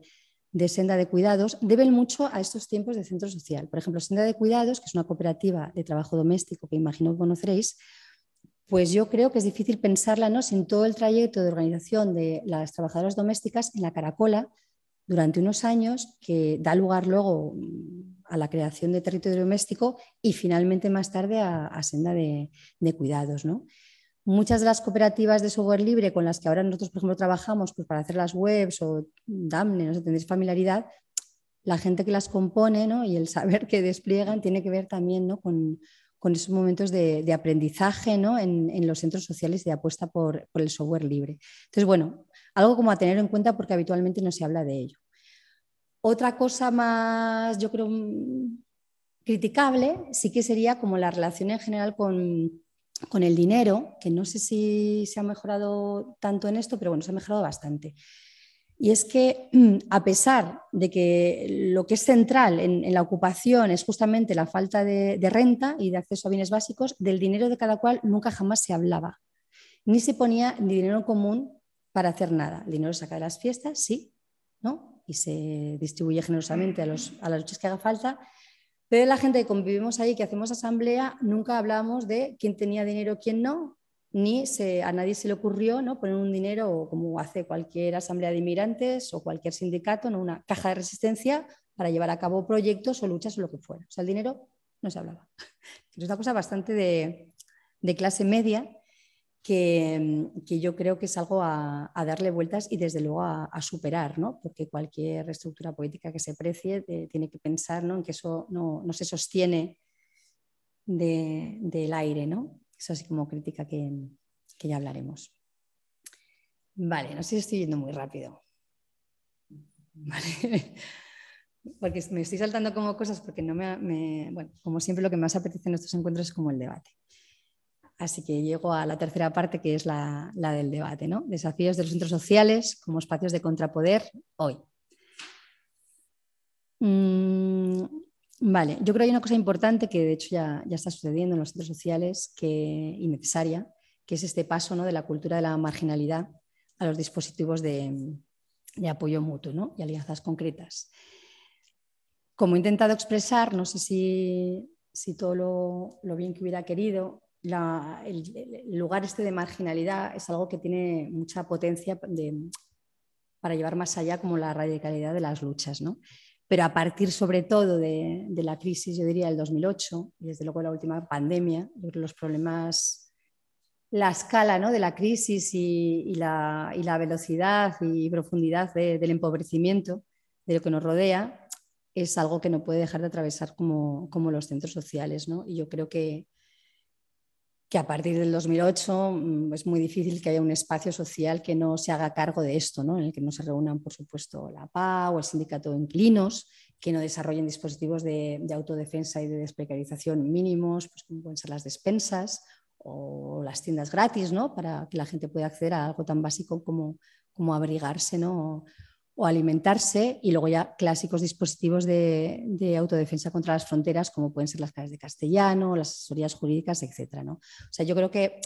de, Senda de Cuidados, deben mucho a estos tiempos de centro social. Por ejemplo, Senda de Cuidados, que es una cooperativa de trabajo doméstico que imagino que conoceréis, pues yo creo que es difícil pensarla ¿no? sin todo el trayecto de organización de las trabajadoras domésticas en la Caracola durante unos años, que da lugar luego a la creación de territorio doméstico y finalmente más tarde a, senda de, cuidados. Muchas de las cooperativas de software libre con las que ahora nosotros, por ejemplo, trabajamos pues, para hacer las webs o Damne, no sé, tendréis familiaridad, la gente que las compone y el saber que despliegan tiene que ver también ¿no? con, esos momentos de, aprendizaje en, los centros sociales de apuesta por, el software libre. Entonces, bueno, algo como a tener en cuenta porque habitualmente no se habla de ello. Otra cosa más, yo creo, criticable, sí que sería como la relación en general con, con el dinero, que no sé si se ha mejorado tanto en esto, pero bueno, se ha mejorado bastante. Y es que <clears throat> a pesar de que lo que es central en, la ocupación es justamente la falta de, renta y de acceso a bienes básicos, del dinero de cada cual nunca jamás se hablaba. Ni se ponía dinero común para hacer nada. El dinero se saca de las fiestas, sí, ¿no? Y se distribuye generosamente a, los, a las luchas que haga falta. Pero la gente que convivimos ahí, que hacemos asamblea, nunca hablamos de quién tenía dinero, quién no, ni a nadie se le ocurrió ¿no? poner un dinero, como hace cualquier asamblea de inmigrantes o cualquier sindicato, ¿no? una caja de resistencia para llevar a cabo proyectos o luchas o lo que fuera. O sea, el dinero no se hablaba. <laughs> Es una cosa bastante de, clase media que, yo creo que es algo a, darle vueltas y desde luego a, superar, ¿no? porque cualquier estructura política que se precie eh, tiene que pensar ¿no? en que eso no, se sostiene del aire. ¿no? Eso así como crítica que, ya hablaremos. Vale, no sé si estoy yendo muy rápido. <laughs> Porque me estoy saltando como cosas porque no me, bueno, como siempre lo que más apetece en estos encuentros es como el debate. Así que llego a la tercera parte que es la, del debate, ¿no? Desafíos de los centros sociales como espacios de contrapoder hoy. Mm, Vale, yo creo que hay una cosa importante que de hecho ya, está sucediendo en los centros sociales que, y necesaria, que es este paso ¿no? de la cultura de la marginalidad a los dispositivos de, apoyo mutuo y alianzas concretas. Como he intentado expresar, no sé si, todo lo, bien que hubiera querido, el, lugar este de marginalidad es algo que tiene mucha potencia para llevar más allá como la radicalidad de las luchas. ¿no? pero a partir sobre todo de, la crisis, yo diría, del 2008, y desde luego la última pandemia, los problemas, la escala ¿no? de la crisis y, la, velocidad y profundidad del empobrecimiento de lo que nos rodea, es algo que no puede dejar de atravesar como, como los centros sociales. ¿no? Y yo creo que, que a partir del 2008 mm, es muy difícil que haya un espacio social que no se haga cargo de esto, ¿no? en el que no se reúnan, por supuesto, la PA o el sindicato de inquilinos, que no desarrollen dispositivos de, autodefensa y de desprecarización mínimos, pues como pueden ser las despensas o las tiendas gratis, ¿no? para que la gente pueda acceder a algo tan básico como, como abrigarse ¿no? O alimentarse y luego ya clásicos dispositivos de, autodefensa contra las fronteras como pueden ser las claves de castellano, las asesorías jurídicas, etc. ¿no? O sea, yo creo que,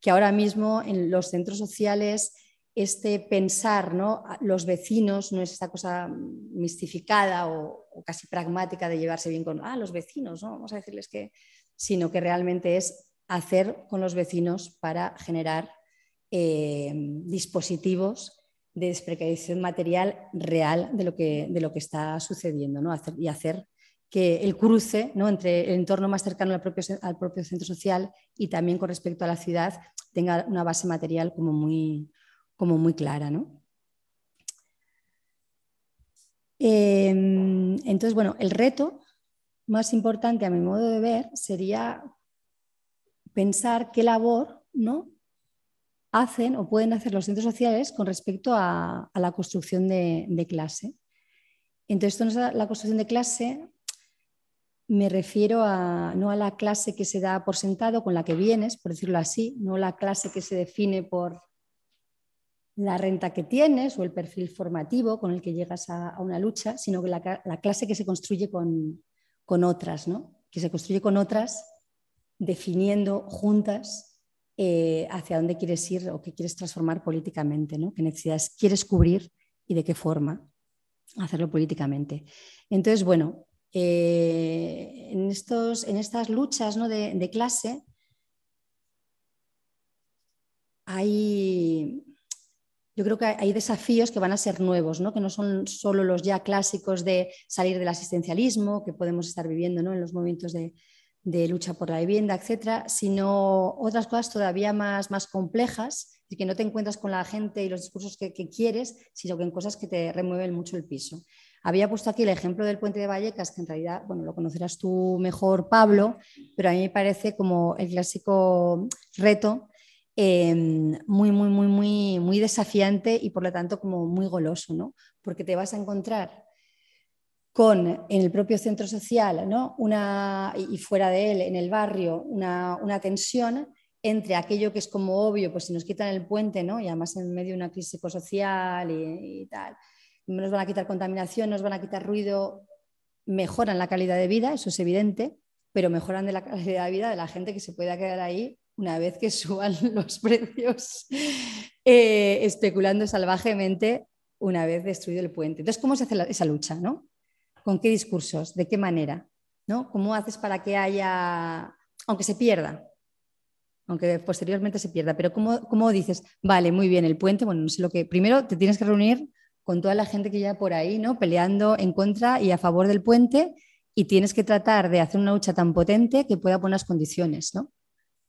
que ahora mismo en los centros sociales este pensar, ¿no? Los vecinos no es esta cosa mistificada o, casi pragmática de llevarse bien con ah, los vecinos, ¿no? Vamos a decirles que, sino que realmente es hacer con los vecinos para generar eh, dispositivos de desprecarización material real de lo que, de lo que está sucediendo ¿no? y hacer que el cruce ¿no? entre el entorno más cercano al propio, al propio centro social y también con respecto a la ciudad tenga una base material como muy, como muy clara. ¿no? Em, entonces, bueno, el reto más importante a mi modo de ver sería pensar qué labor ¿no? Hacen o pueden hacer los centros sociales con respecto a, la construcción de, clase. Entonces, la construcción de clase me refiero a, no a la clase que se da por sentado con la que vienes, por decirlo así, no la clase que se define por la renta que tienes o el perfil formativo con el que llegas a, una lucha, sino que la, clase que se construye con, otras, ¿no? que se construye con otras definiendo juntas eh, hacia dónde quieres ir o qué quieres transformar políticamente, ¿no? qué necesidades quieres cubrir y de qué forma hacerlo políticamente. Entonces, bueno, eh, en, estos, en, estas luchas de, clase hay, yo creo que hay desafíos que van a ser nuevos, ¿no? que no son solo los ya clásicos de salir del asistencialismo que podemos estar viviendo en los momentos de, lucha por la vivienda, etcétera, sino otras cosas todavía más, más complejas y que no te encuentras con la gente y los discursos que, quieres, sino que en cosas que te remueven mucho el piso. Había puesto aquí el ejemplo del puente de Vallecas, que en realidad, bueno, lo conocerás tú mejor, Pablo, pero a mí me parece como el clásico reto em, muy, muy, muy, muy, muy desafiante y por lo tanto como muy goloso, ¿no? Porque te vas a encontrar con en el propio centro social ¿no? y fuera de él, en el barrio, una, tensión entre aquello que es como obvio, pues si nos quitan el puente, ¿no? y además en medio de una crisis psicosocial y, y tal, nos van a quitar contaminación, nos van a quitar ruido, mejoran la calidad de vida, eso es evidente, pero mejoran la <laughs> calidad de vida de la gente que se pueda quedar ahí una vez que suban <laughs> los precios, eh, especulando salvajemente una vez destruido el puente. Entonces, ¿cómo se hace esa lucha? ¿no? ¿Con qué discursos? ¿De qué manera? ¿no? ¿Cómo haces para que haya, aunque se pierda, aunque posteriormente se pierda, pero ¿cómo, cómo dices, vale, muy bien, el puente, bueno, no sé lo que, primero te tienes que reunir con toda la gente que ya por ahí, ¿no? Peleando en contra y a favor del puente y tienes que tratar de hacer una lucha tan potente que pueda poner las condiciones, ¿no?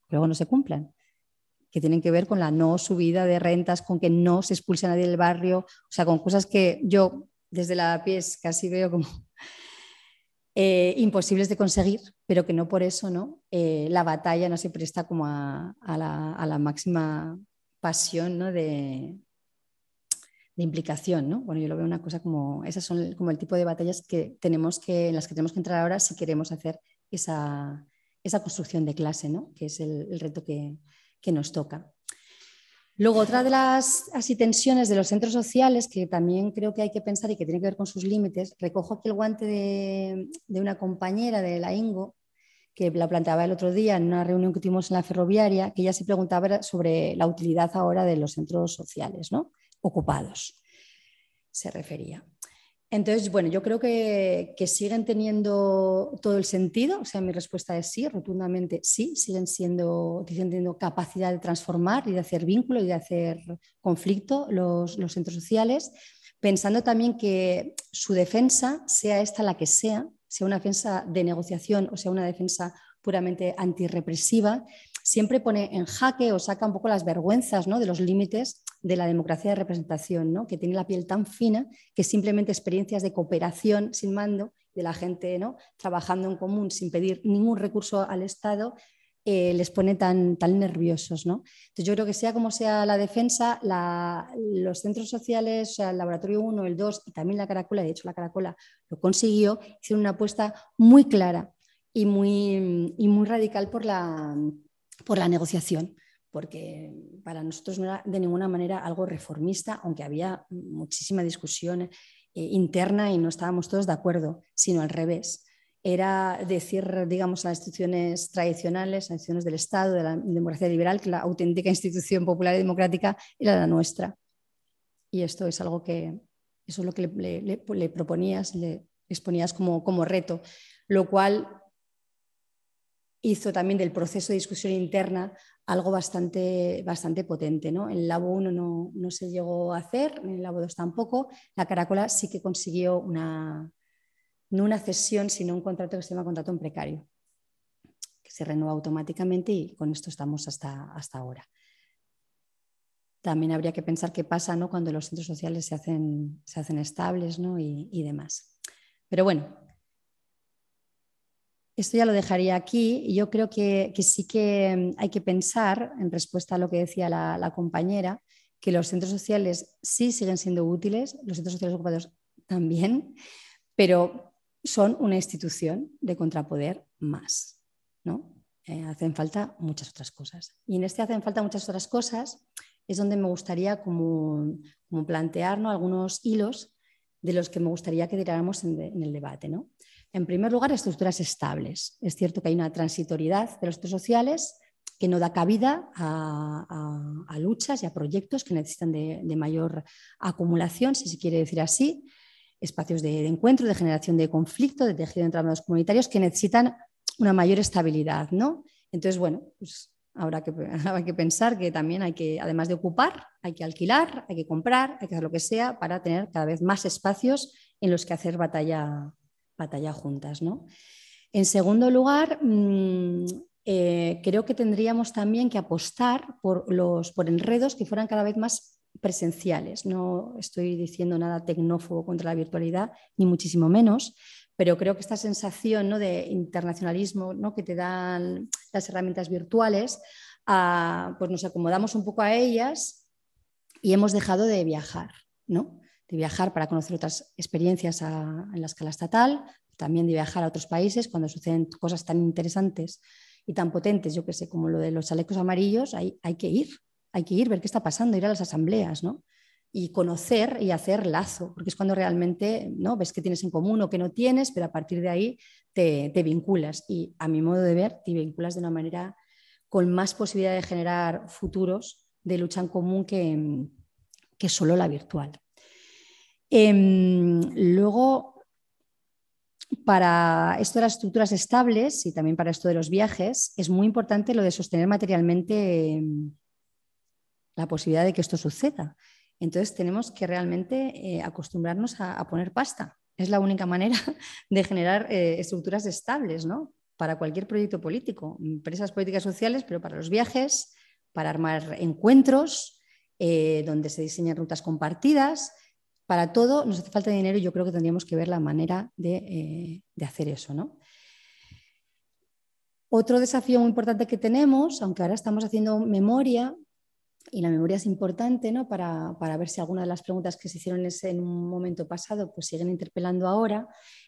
Luego no se cumplan, que tienen que ver con la no subida de rentas, con que no se expulse a nadie del barrio, o sea, con cosas que yo desde la pies casi veo como <laughs> eh, imposibles de conseguir, pero que no por eso ¿no? Eh, la batalla no se presta como a, la, máxima pasión ¿no? de, implicación, ¿no? Bueno, yo lo veo una cosa como, esas son como el tipo de batallas que tenemos que, en las que tenemos que entrar ahora si queremos hacer esa, esa construcción de clase, ¿no? Que es el, reto que, que, nos toca. Luego, otra de las tensiones de los centros sociales que también creo que hay que pensar y que tiene que ver con sus límites, recojo aquí el guante de, de una compañera de la INGO, que la planteaba el otro día en una reunión que tuvimos en la ferroviaria, que ella se preguntaba sobre la utilidad ahora de los centros sociales, ¿no? ocupados, se refería. Entonces, bueno, yo creo que, siguen teniendo todo el sentido, o sea, mi respuesta es sí, rotundamente sí, siguen siendo, teniendo capacidad de transformar y de hacer vínculo y de hacer conflicto los, los centros sociales, pensando también que su defensa, sea esta la que sea, sea una defensa de negociación o sea una defensa puramente antirrepresiva, siempre pone en jaque o saca un poco las vergüenzas ¿no? de los límites de la democracia de representación, ¿no? que tiene la piel tan fina que simplemente experiencias de cooperación sin mando de la gente ¿no? trabajando en común sin pedir ningún recurso al Estado eh, les pone tan, tan nerviosos. ¿no? Entonces yo creo que sea como sea la defensa, los centros sociales, el Laboratorio 1, el 2 y también la Caracola, de hecho la Caracola lo consiguió, hicieron una apuesta muy clara y muy, y muy radical por la, por la negociación, porque para nosotros no era de ninguna manera algo reformista, aunque había muchísima discusión eh, interna y no estábamos todos de acuerdo, sino al revés. Era decir, digamos, a las instituciones tradicionales, a las instituciones del Estado, de la democracia liberal, que la auténtica institución popular y democrática era la nuestra. Y esto es algo que, eso es lo que le, proponías, le exponías como, como reto, lo cual hizo también del proceso de discusión interna algo bastante, bastante potente. ¿no? En el Labo 1 no, se llegó a hacer, en el Labo 2 tampoco. La Caracola sí que consiguió una, no una cesión, sino un contrato que se llama contrato en precario, que se renueva automáticamente y con esto estamos hasta, hasta ahora. También habría que pensar qué pasa ¿no? cuando los centros sociales se hacen, se hacen estables ¿no? y, y demás. Pero bueno, esto ya lo dejaría aquí y yo creo que, sí que mm, hay que pensar, en respuesta a lo que decía la, compañera, que los centros sociales sí siguen siendo útiles, los centros sociales ocupados también, pero son una institución de contrapoder más. ¿no? Eh, hacen falta muchas otras cosas. Y en este hacen falta muchas otras cosas es donde me gustaría como, como plantear algunos hilos de los que me gustaría que tiráramos en, en el debate. ¿no? En primer lugar, estructuras estables. Es cierto que hay una transitoriedad de los sociales que no da cabida a, luchas y a proyectos que necesitan de, mayor acumulación, si se quiere decir así, espacios de, encuentro, de generación de conflicto, de tejido entre los comunitarios que necesitan una mayor estabilidad. ¿no? Entonces, bueno, pues que, <laughs> habrá que pensar que también hay que, además de ocupar, hay que alquilar, hay que comprar, hay que hacer lo que sea para tener cada vez más espacios en los que hacer batalla, batalla juntas. ¿no? En segundo lugar, mm, eh, creo que tendríamos también que apostar por, los, por enredos que fueran cada vez más presenciales. No estoy diciendo nada tecnófobo contra la virtualidad, ni muchísimo menos, pero creo que esta sensación ¿no? de internacionalismo ¿no? que te dan las herramientas virtuales, ah, pues nos acomodamos un poco a ellas y hemos dejado de viajar. ¿no? De viajar para conocer otras experiencias en la escala estatal, también de viajar a otros países cuando suceden cosas tan interesantes y tan potentes, yo que sé, como lo de los chalecos amarillos, hay, hay que ir, hay que ir, ver qué está pasando, ir a las asambleas, ¿no? Y conocer y hacer lazo, porque es cuando realmente ¿no? ves que tienes en común o que no tienes, pero a partir de ahí te, te vinculas. Y a mi modo de ver, te vinculas de una manera con más posibilidad de generar futuros de lucha en común que, que solo la virtual. Em, luego, para esto de las estructuras estables y también para esto de los viajes, es muy importante lo de sostener materialmente em, la posibilidad de que esto suceda. Entonces tenemos que realmente eh, acostumbrarnos a, poner pasta. Es la única manera <laughs> de generar eh, estructuras estables ¿no? para cualquier proyecto político, empresas políticas sociales, pero para los viajes, para armar encuentros eh, donde se diseñan rutas compartidas, para todo nos hace falta dinero y yo creo que tendríamos que ver la manera de, eh, hacer eso. ¿no? Otro desafío muy importante que tenemos, aunque ahora estamos haciendo memoria, y la memoria es importante ¿no? para, ver si alguna de las preguntas que se hicieron en un momento pasado pues siguen interpelando ahora,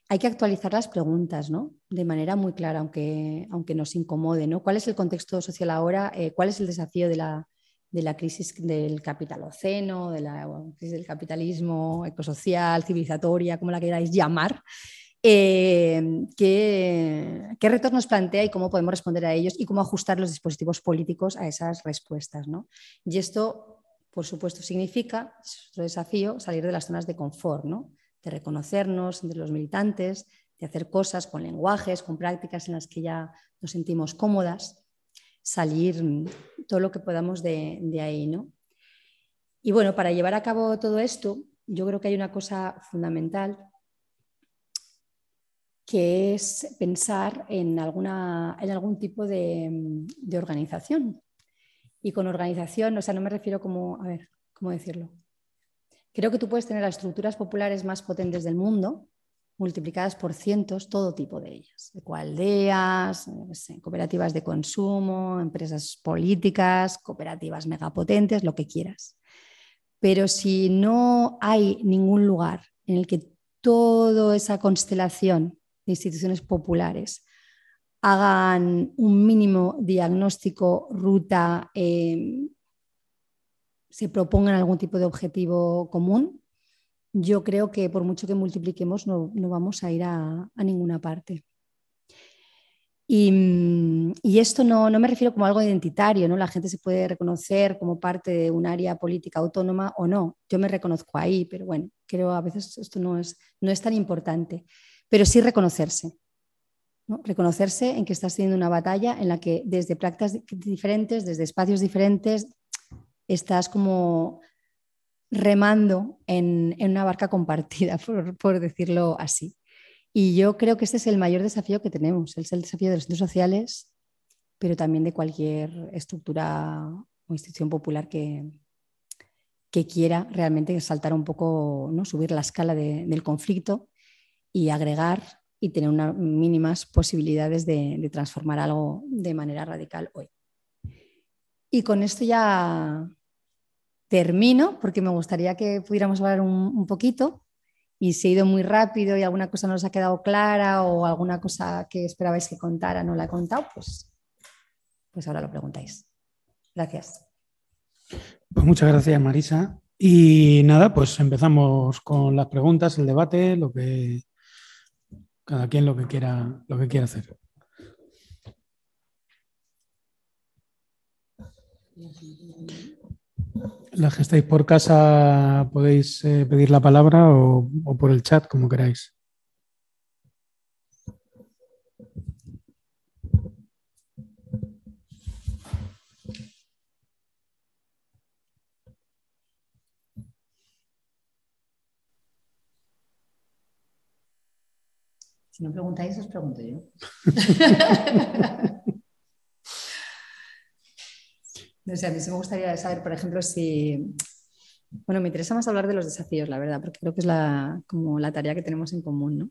hay que actualizar las preguntas ¿no? de manera muy clara, aunque, aunque nos incomode. ¿no? ¿Cuál es el contexto social ahora? Eh, ¿Cuál es el desafío de la, de la crisis del capitaloceno, de la crisis del capitalismo ecosocial, civilizatoria, como la queráis llamar, eh, ¿qué, retos nos plantea y cómo podemos responder a ellos y cómo ajustar los dispositivos políticos a esas respuestas. Y esto, por supuesto, significa, es otro desafío, salir de las zonas de confort, ¿no? de reconocernos entre los militantes, de hacer cosas con lenguajes, con prácticas en las que ya nos sentimos cómodas salir todo lo que podamos de, ahí, ¿no? Y bueno, para llevar a cabo todo esto, yo creo que hay una cosa fundamental que es pensar en, alguna, en algún tipo de, organización. Y con organización, o sea, no me refiero como, a ver, ¿cómo decirlo? Creo que tú puedes tener las estructuras populares más potentes del mundo, multiplicadas por cientos, todo tipo de ellas, ecoaldeas, cooperativas de consumo, empresas políticas, cooperativas megapotentes, lo que quieras. Pero si no hay ningún lugar en el que toda esa constelación de instituciones populares hagan un mínimo diagnóstico, ruta, eh, se propongan algún tipo de objetivo común, yo creo que por mucho que multipliquemos no, vamos a ir a, ninguna parte. Y, esto no, no, me refiero como algo identitario, ¿no? La gente se puede reconocer como parte de un área política autónoma o no. Yo me reconozco ahí, pero bueno, creo a veces esto no es, no es tan importante. Pero sí reconocerse. ¿no? Reconocerse en que estás teniendo una batalla en la que desde prácticas diferentes, desde espacios diferentes, estás como remando en, una barca compartida, <laughs> por, decirlo así. Y yo creo que este es el mayor desafío que tenemos, es el desafío de los centros sociales, pero también de cualquier estructura o institución popular que quiera realmente saltar un poco, ¿no? subir la escala del conflicto y agregar y tener unas mínimas posibilidades de, transformar algo de manera radical hoy. Y con esto ya termino, porque me gustaría que pudiéramos hablar un, poquito y si he ido muy rápido y alguna cosa no os ha quedado clara o alguna cosa que esperabais que contara no la he contado, pues, pues ahora lo preguntáis. Gracias. Pues muchas gracias, Marisa. Y nada, pues empezamos con las preguntas, el debate, lo que cada quien lo que quiera, lo que quiera hacer. Las que estáis por casa podéis eh, pedir la palabra o, o por el chat, como queráis. Si no preguntáis, os pregunto yo. <laughs> <laughs> No sé, a mí sí me gustaría saber, por ejemplo, si... Bueno, me interesa más hablar de los desafíos, la verdad, porque creo que es la, como la tarea que tenemos en común, ¿no?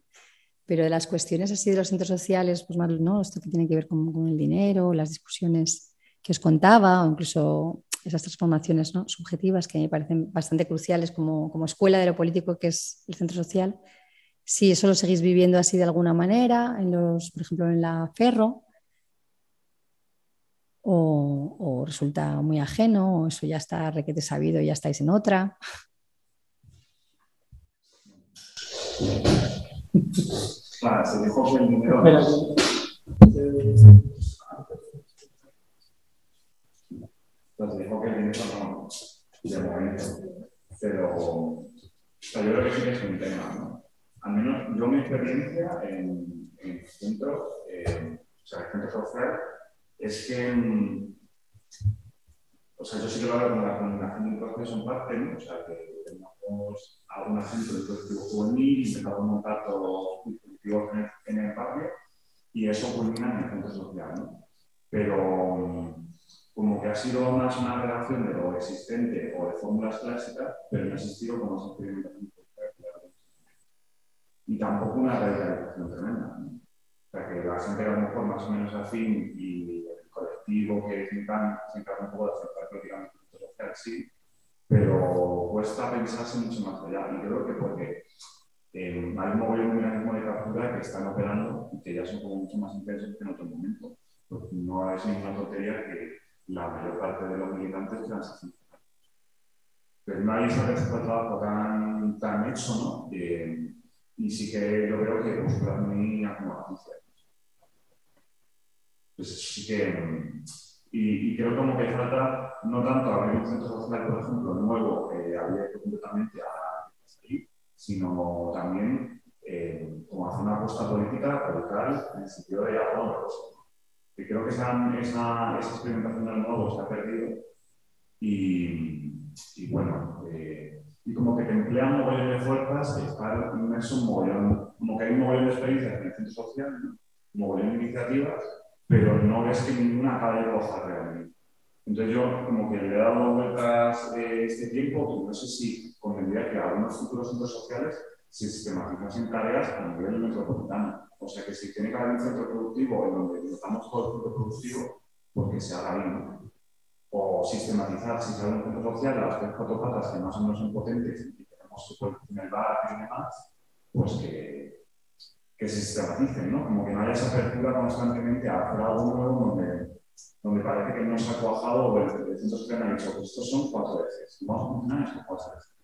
Pero de las cuestiones así de los centros sociales, pues más, ¿no? Esto que tiene que ver con, con el dinero, las discusiones que os contaba, o incluso esas transformaciones ¿no? subjetivas que me parecen bastante cruciales como, como escuela de lo político que es el centro social. Si eso lo seguís viviendo así de alguna manera, en los, por ejemplo, en la Ferro, o, resulta muy ajeno, o eso ya está requete sabido y ya estáis en otra. Claro, se dijo que el dinero. Se dijo que el dinero no, de momento. Pero o sea, yo creo que sí que es un tema, ¿no? Al menos yo mi experiencia en, en el centro, eh, o sea, el centro social, es que, mm, o sea, yo sí que lo hago con la combinación del proceso en parte, ¿no? O sea, que tenemos algún ejemplo del colectivo juvenil, intentamos montar todos los dispositivos en el, barrio y eso culmina en el centro social, ¿no? Pero mm, como que ha sido más una relación de lo existente o de fórmulas clásicas, pero no ha existido como esa experimentación y tampoco una radicalización tremenda. ¿no? O sea, que la gente a lo mejor más o menos así y colectivo que se encarga, un poco de aceptar prácticamente el social, sí, pero cuesta pensarse mucho más allá. Y creo que porque eh, hay un mogollón de captura que están operando y que ya son como mucho más intensos que en otro momento. No es ninguna tontería que la mayor parte de los militantes sean. Pero no hay ese trabajo tan, tan hecho, ¿no? Eh, y sí que yo creo que posturas muy acomodadas pues sí que. Y, creo como que falta no tanto abrir un centro social, por ejemplo, nuevo, eh, abierto completamente a salir, sino también eh, como hacer una apuesta política radical en el sentido de algo. Que creo que esa, esa, esa experimentación del nuevo se ha perdido y, y bueno, eh, y como que te emplea un mogollón de fuerzas, estar inmerso un mogollón, como que hay un mogollón de experiencias en el centro social, un mogollón de iniciativas pero no ves que ninguna de gozar realmente. Entonces yo como que le he dado vueltas eh, este tiempo no sé si convendría que algunos futuros centros sociales se sistematizasen tareas a nivel metropolitano. O sea que si tiene que haber un centro productivo en donde estamos todo el centro productivo, porque se haga bien. O sistematizar, si se un centro social, las tres cuatro patas que más o menos son potentes y que tenemos que en el bar y demás, pues que, que se sistematicen, ¿no? Como que no haya esa apertura constantemente a hacer algo nuevo donde, donde parece que no se ha cuajado o el, centro social ha dicho, estos son cuatro veces, vamos a funcionar estos cuatro veces.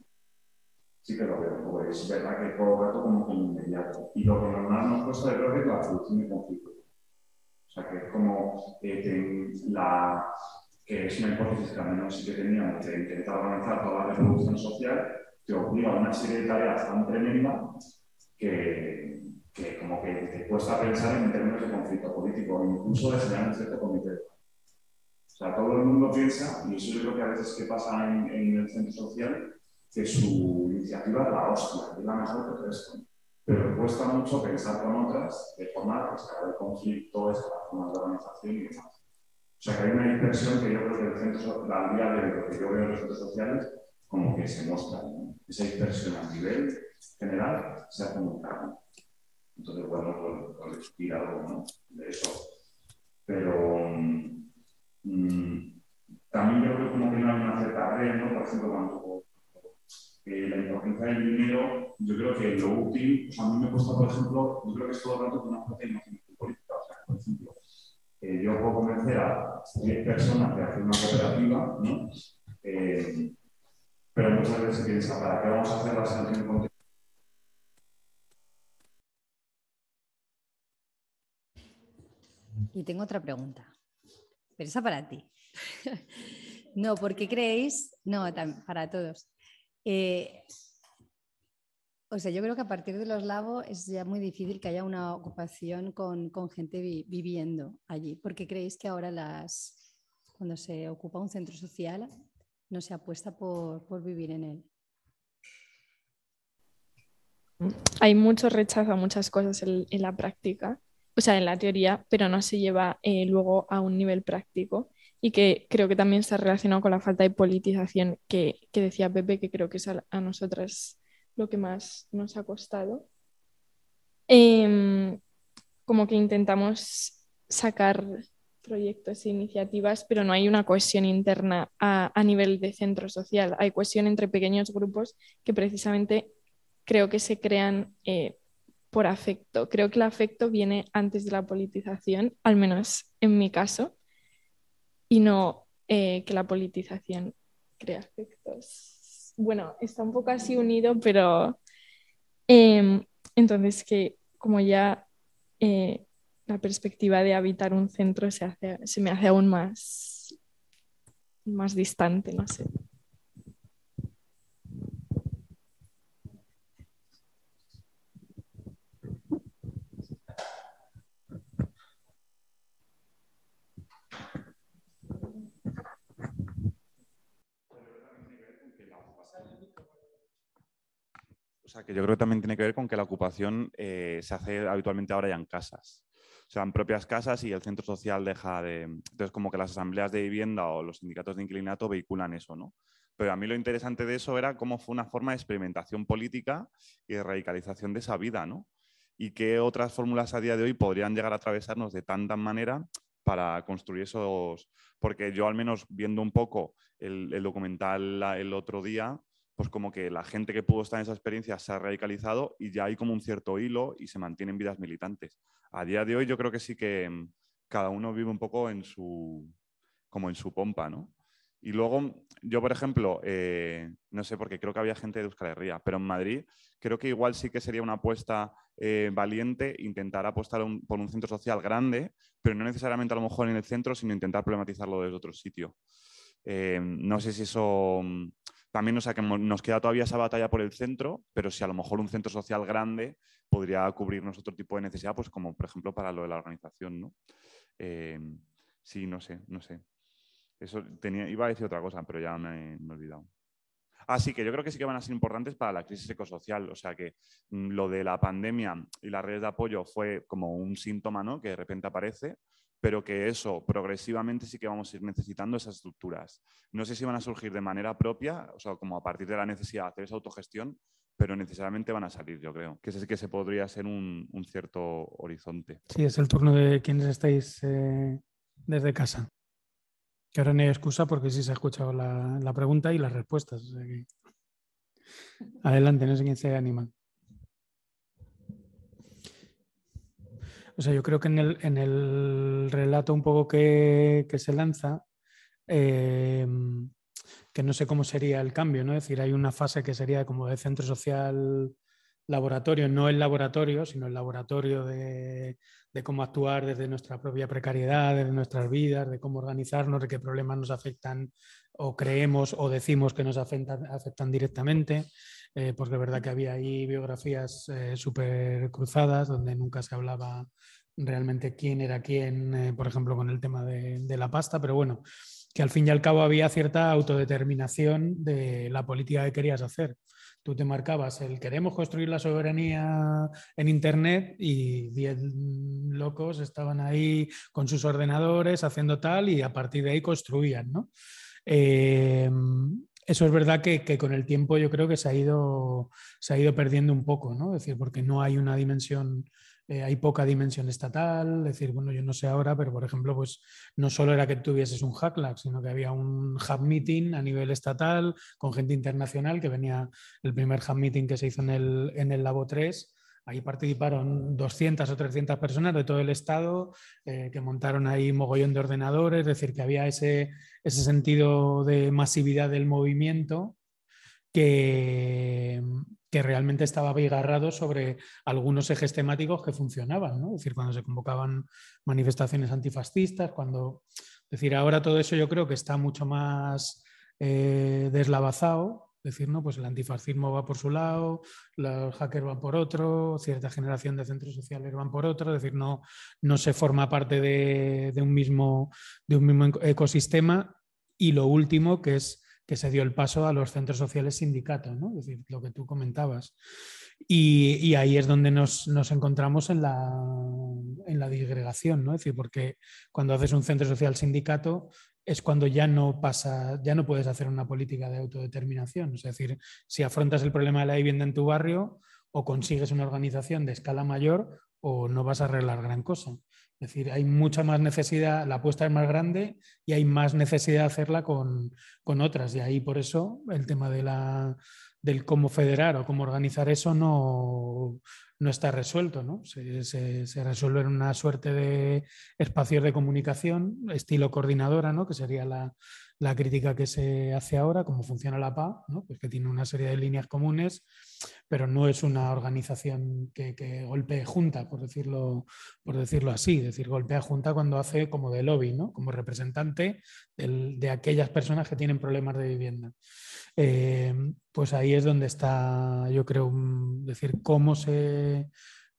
Sí que lo veo, pues es verdad que todo el rato como que inmediato. Y lo que normal nos cuesta de creo que es la solución de conflictos. O sea, que es como eh, que, la, que es una hipótesis que al menos sí que teníamos de intentar organizar toda la revolución social, te obliga a una serie de tareas tan tremendas que, que como que te cuesta pensar en términos de conflicto político, incluso de señalar un cierto comité. O sea, todo el mundo piensa, y eso yo creo que a veces que pasa en, en el centro social, que su iniciativa es la hostia, es la mejor que el resto. Pero cuesta mucho pensar con otras de forma que escalar el conflicto, escalar formas de organización y demás. O sea que hay una dispersión que yo creo que el centro, la día de lo que yo veo en los centros sociales, como que se muestra. Esa dispersión a nivel general se hace muy claro. Entonces, bueno, pues, pues discutir algo ¿no? de eso. Pero mmm, también yo creo como que no hay una cierta red, ¿no? Por ejemplo, cuando eh, la importancia del dinero, yo creo que lo útil, o sea, a mí me cuesta, por ejemplo, yo creo que es todo el rato con una de inocencia política. O sea, por ejemplo, eh, yo puedo convencer a 10 personas de hacer una cooperativa, ¿no? Eh, pero muchas veces se piensa, ¿para qué vamos a hacer la sanción Y tengo otra pregunta, pero esa para ti. <laughs> no, ¿por qué creéis? No, para todos. Eh, o sea, yo creo que a partir de los lagos es ya muy difícil que haya una ocupación con, gente viviendo allí, porque creéis que ahora las, cuando se ocupa un centro social no se apuesta por, vivir en él. Hay mucho rechazo a muchas cosas en, la práctica, o sea, en la teoría, pero no se lleva eh, luego a un nivel práctico y que creo que también está relacionado con la falta de politización que, decía Pepe, que creo que es a, nosotras lo que más nos ha costado. Em, como que intentamos sacar proyectos e iniciativas, pero no hay una cohesión interna a, nivel de centro social. Hay cohesión entre pequeños grupos que precisamente creo que se crean eh, por afecto. Creo que el afecto viene antes de la politización, al menos en mi caso y no eh, que la politización crea efectos. Bueno, está un poco así unido, pero em, entonces que como ya eh, la perspectiva de habitar un centro se, hace, se me hace aún más, más distante, no sé. Que yo creo que también tiene que ver con que la ocupación eh, se hace habitualmente ahora ya en casas. O sea, en propias casas y el centro social deja de... Entonces, como que las asambleas de vivienda o los sindicatos de inclinato vehiculan eso, ¿no? Pero a mí lo interesante de eso era cómo fue una forma de experimentación política y de radicalización de esa vida, ¿no? Y qué otras fórmulas a día de hoy podrían llegar a atravesarnos de tanta manera para construir esos... Porque yo al menos viendo un poco el, el documental el otro día, pues como que la gente que pudo estar en esa experiencia se ha radicalizado y ya hay como un cierto hilo y se mantienen vidas militantes. A día de hoy yo creo que sí que mm, cada uno vive un poco en su, como en su pompa, ¿no? Y luego, yo, por ejemplo, eh, no sé, porque creo que había gente de Euskal Herria, pero en Madrid creo que igual sí que sería una apuesta eh, valiente intentar apostar por un centro social grande, pero no necesariamente a lo mejor en el centro, sino intentar problematizarlo desde otro sitio. Eh, no sé si eso mm, también, o sea, que nos queda todavía esa batalla por el centro, pero si a lo mejor un centro social grande podría cubrirnos otro tipo de necesidad, pues como por ejemplo para lo de la organización, ¿no? Eh, sí, no sé, no sé. Eso tenía, iba a decir otra cosa, pero ya me, he olvidado. Ah, sí, que yo creo que sí que van a ser importantes para la crisis ecosocial. O sea que mm, lo de la pandemia y las redes de apoyo fue como un síntoma, ¿no? Que de repente aparece, pero que eso progresivamente sí que vamos a ir necesitando esas estructuras. No sé si van a surgir de manera propia, o sea, como a partir de la necesidad de hacer esa autogestión, pero necesariamente van a salir, yo creo. Que ese sí que se podría ser un, cierto horizonte. Sí, es el turno de quienes estáis eh, desde casa. Que ahora no hay excusa porque sí se ha escuchado la, pregunta y las respuestas. <laughs> Adelante, no sé quién se anima. O sea, yo creo que en el, relato un poco que, se lanza, em, que no sé cómo sería el cambio, ¿no? Es decir, hay una fase que sería como de centro social laboratorio, no el laboratorio, sino el laboratorio de, cómo actuar desde nuestra propia precariedad, desde nuestras vidas, de cómo organizarnos, de qué problemas nos afectan o creemos o decimos que nos afectan, afectan directamente, eh, porque es verdad que había ahí biografías eh, súper cruzadas donde nunca se hablaba realmente quién era quién, eh, por ejemplo, con el tema de, la pasta, pero bueno, que al fin y al cabo había cierta autodeterminación de la política que querías hacer tú te marcabas el queremos construir la soberanía en Internet y 10 locos estaban ahí con sus ordenadores haciendo tal y a partir de ahí construían, ¿no? Eh, eso es verdad que, que, con el tiempo yo creo que se ha ido, se ha ido perdiendo un poco, ¿no? Es decir, porque no hay una dimensión eh, hay poca dimensión estatal, es decir, bueno, yo no sé ahora, pero por ejemplo, pues no solo era que tuvieses un HackLab, sino que había un hub meeting a nivel estatal con gente internacional, que venía el primer hub meeting que se hizo en el, en el Labo 3. Ahí participaron 200 o 300 personas de todo el estado eh, que montaron ahí mogollón de ordenadores, es decir, que había ese, ese sentido de masividad del movimiento que, que realmente estaba abigarrado sobre algunos ejes temáticos que funcionaban, ¿no? Es decir, cuando se convocaban manifestaciones antifascistas, cuando... Es decir, ahora todo eso yo creo que está mucho más eh, deslavazado, es decir, ¿no? Pues el antifascismo va por su lado, los hackers van por otro, cierta generación de centros sociales van por otro, es decir, no, no se forma parte de, un mismo, de un mismo ecosistema. Y lo último, que es que se dio el paso a los centros sociales sindicatos, ¿no? es decir, lo que tú comentabas. Y, ahí es donde nos, encontramos en la, en la disgregación, ¿no? decir, porque cuando haces un centro social sindicato es cuando ya no pasa, ya no puedes hacer una política de autodeterminación. Es decir, si afrontas el problema de la vivienda en tu barrio o consigues una organización de escala mayor o no vas a arreglar gran cosa. Es decir, hay mucha más necesidad, la apuesta es más grande y hay más necesidad de hacerla con, otras. Y ahí por eso el tema de la, del cómo federar o cómo organizar eso no, no está resuelto. ¿no? Se, se, resuelve en una suerte de espacios de comunicación, estilo coordinadora, ¿no? que sería la, la crítica que se hace ahora, cómo funciona la PA, ¿no? pues que tiene una serie de líneas comunes, pero no es una organización que, que, golpee junta, por decirlo, por decirlo así. Es decir, golpea junta cuando hace como de lobby, ¿no? como representante de aquellas personas que tienen problemas de vivienda. Eh, pues ahí es donde está, yo creo, decir, cómo se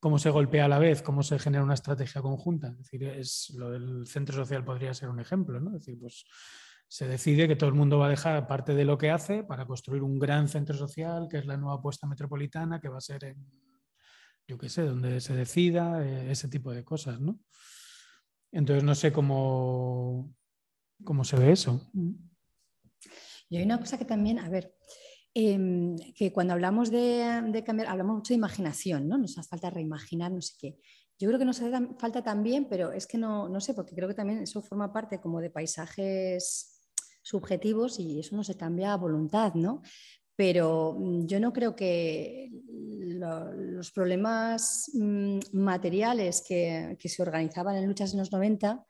cómo se golpea a la vez, cómo se genera una estrategia conjunta. Es decir, es, lo del centro social podría ser un ejemplo, ¿no? Es decir, pues se decide que todo el mundo va a dejar parte de lo que hace para construir un gran centro social, que es la nueva apuesta metropolitana, que va a ser en, yo qué sé, donde se decida, eh, ese tipo de cosas, ¿no? Entonces no sé cómo, cómo se ve eso. Y hay una cosa que también, a ver, em, que cuando hablamos de, cambiar, hablamos mucho de imaginación, ¿no? Nos hace falta reimaginar, no sé qué. Yo creo que nos hace falta también, pero es que no, no sé, porque creo que también eso forma parte como de paisajes subjetivos y eso no se cambia a voluntad, ¿no? Pero mm, yo no creo que los problemas mm, materiales que, se organizaban en luchas en los 90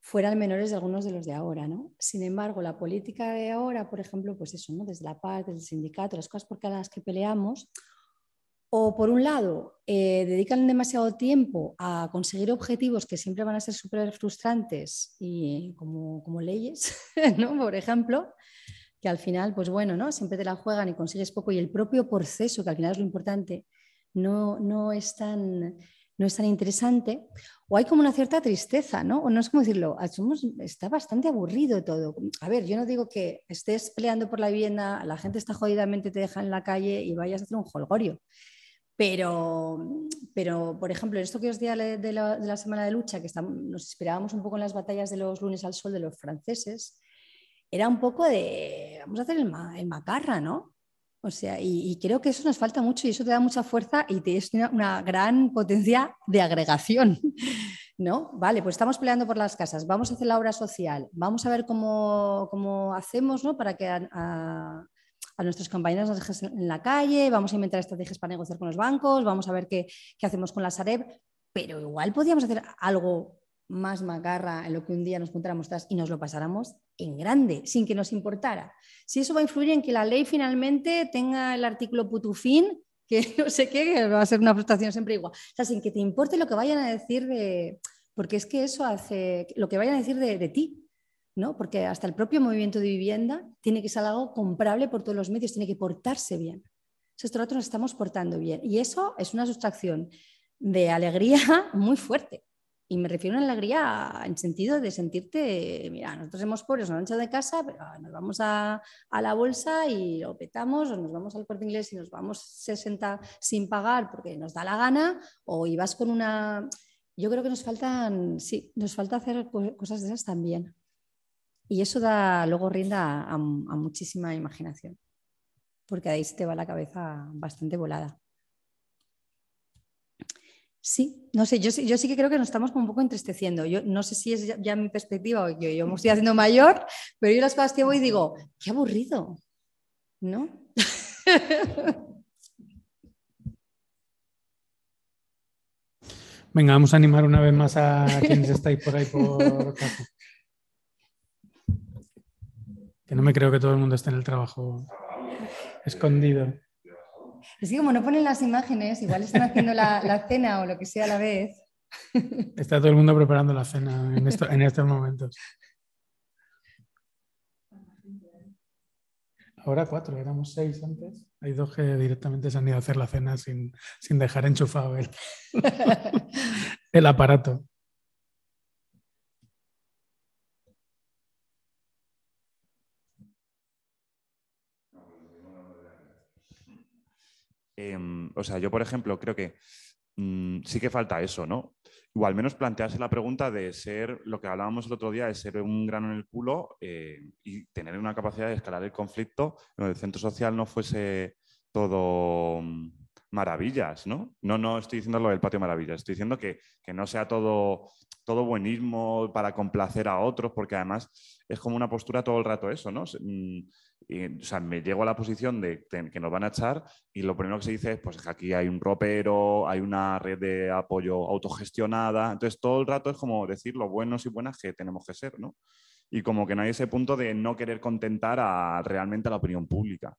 fueran menores de algunos de los de ahora, ¿no? Sin embargo, la política de ahora, por ejemplo, pues eso, ¿no? Desde la paz, desde el sindicato, las cosas por las que peleamos, o por un lado, eh, dedican demasiado tiempo a conseguir objetivos que siempre van a ser súper frustrantes y como, como leyes, <laughs> ¿no? por ejemplo, que al final, pues bueno, ¿no? siempre te la juegan y consigues poco y el propio proceso, que al final es lo importante, no, no, es, tan, no es tan interesante, o hay como una cierta tristeza, ¿no? O no es como decirlo, está bastante aburrido todo. A ver, yo no digo que estés peleando por la vivienda, la gente está jodidamente, te deja en la calle y vayas a hacer un holgorio. Pero, pero, por ejemplo, en esto que os decía de la, semana de lucha, que nos esperábamos un poco en las batallas de los lunes al sol de los franceses, era un poco de, vamos a hacer el, macarra, ¿no? O sea, y, creo que eso nos falta mucho y eso te da mucha fuerza y te es una, gran potencia de agregación, <laughs> ¿no? Vale, pues estamos peleando por las casas, vamos a hacer la obra social, vamos a ver cómo, cómo hacemos, ¿no? Para que nuestros compañeros en la calle, vamos a inventar estrategias para negociar con los bancos, vamos a ver qué, hacemos con la Sareb, pero igual podríamos hacer algo más macarra en lo que un día nos juntáramos y nos lo pasáramos en grande, sin que nos importara. Si eso va a influir en que la ley finalmente tenga el artículo putufín que <laughs> no sé qué, que va a ser una frustración siempre igual. O sea, sin que te importe lo que vayan a decir de... Porque es que eso hace lo que vayan a decir de, de ti, ¿no? Porque hasta el propio movimiento de vivienda tiene que ser algo comprable por todos los medios, tiene que portarse bien. Entonces, nos estamos portando bien. Y eso es una sustracción de alegría <laughs> muy fuerte. Y me refiero a una alegría en sentido de sentirte, mira, nosotros somos pobres, nos han echado de casa, pero nos vamos a, a, la bolsa y lo petamos, o nos vamos al corte inglés y nos vamos 60 sin pagar porque nos da la gana, o ibas con una... Yo creo que nos faltan, sí, nos falta hacer cosas de esas también. Y eso da luego rienda a, a muchísima imaginación, porque ahí se te va la cabeza bastante volada. Sí, no sé, yo, yo, sí que creo que nos estamos como un poco entristeciendo. Yo no sé si es ya, ya mi perspectiva o yo, yo, me estoy haciendo mayor, pero yo las cosas que voy digo, qué aburrido, ¿no? <laughs> Venga, vamos a animar una vez más a quienes estáis por ahí por <laughs> casa. Que no me creo que todo el mundo esté en el trabajo escondido. Es que como no ponen las imágenes, igual están haciendo la, la cena o lo que sea a la vez. Está todo el mundo preparando la cena en, esto, en estos momentos. Ahora cuatro, éramos seis antes. Hay dos que directamente se han ido a hacer la cena sin, sin dejar enchufado el, <laughs> el aparato. Eh, o sea, yo, por ejemplo, creo que mmm, sí que falta eso, ¿no? O al menos plantearse la pregunta de ser, lo que hablábamos el otro día, de ser un grano en el culo eh, y tener una capacidad de escalar el conflicto, donde el centro social no fuese todo maravillas, ¿no? No, no estoy diciendo lo del patio maravillas, estoy diciendo que, que no sea todo, todo buenismo para complacer a otros, porque además es como una postura todo el rato eso, ¿no? Y, o sea, me llego a la posición de que nos van a echar y lo primero que se dice es pues que aquí hay un ropero, hay una red de apoyo autogestionada. Entonces, todo el rato es como decir lo buenos y buenas que tenemos que ser, ¿no? Y como que no hay ese punto de no querer contentar a, realmente a la opinión pública.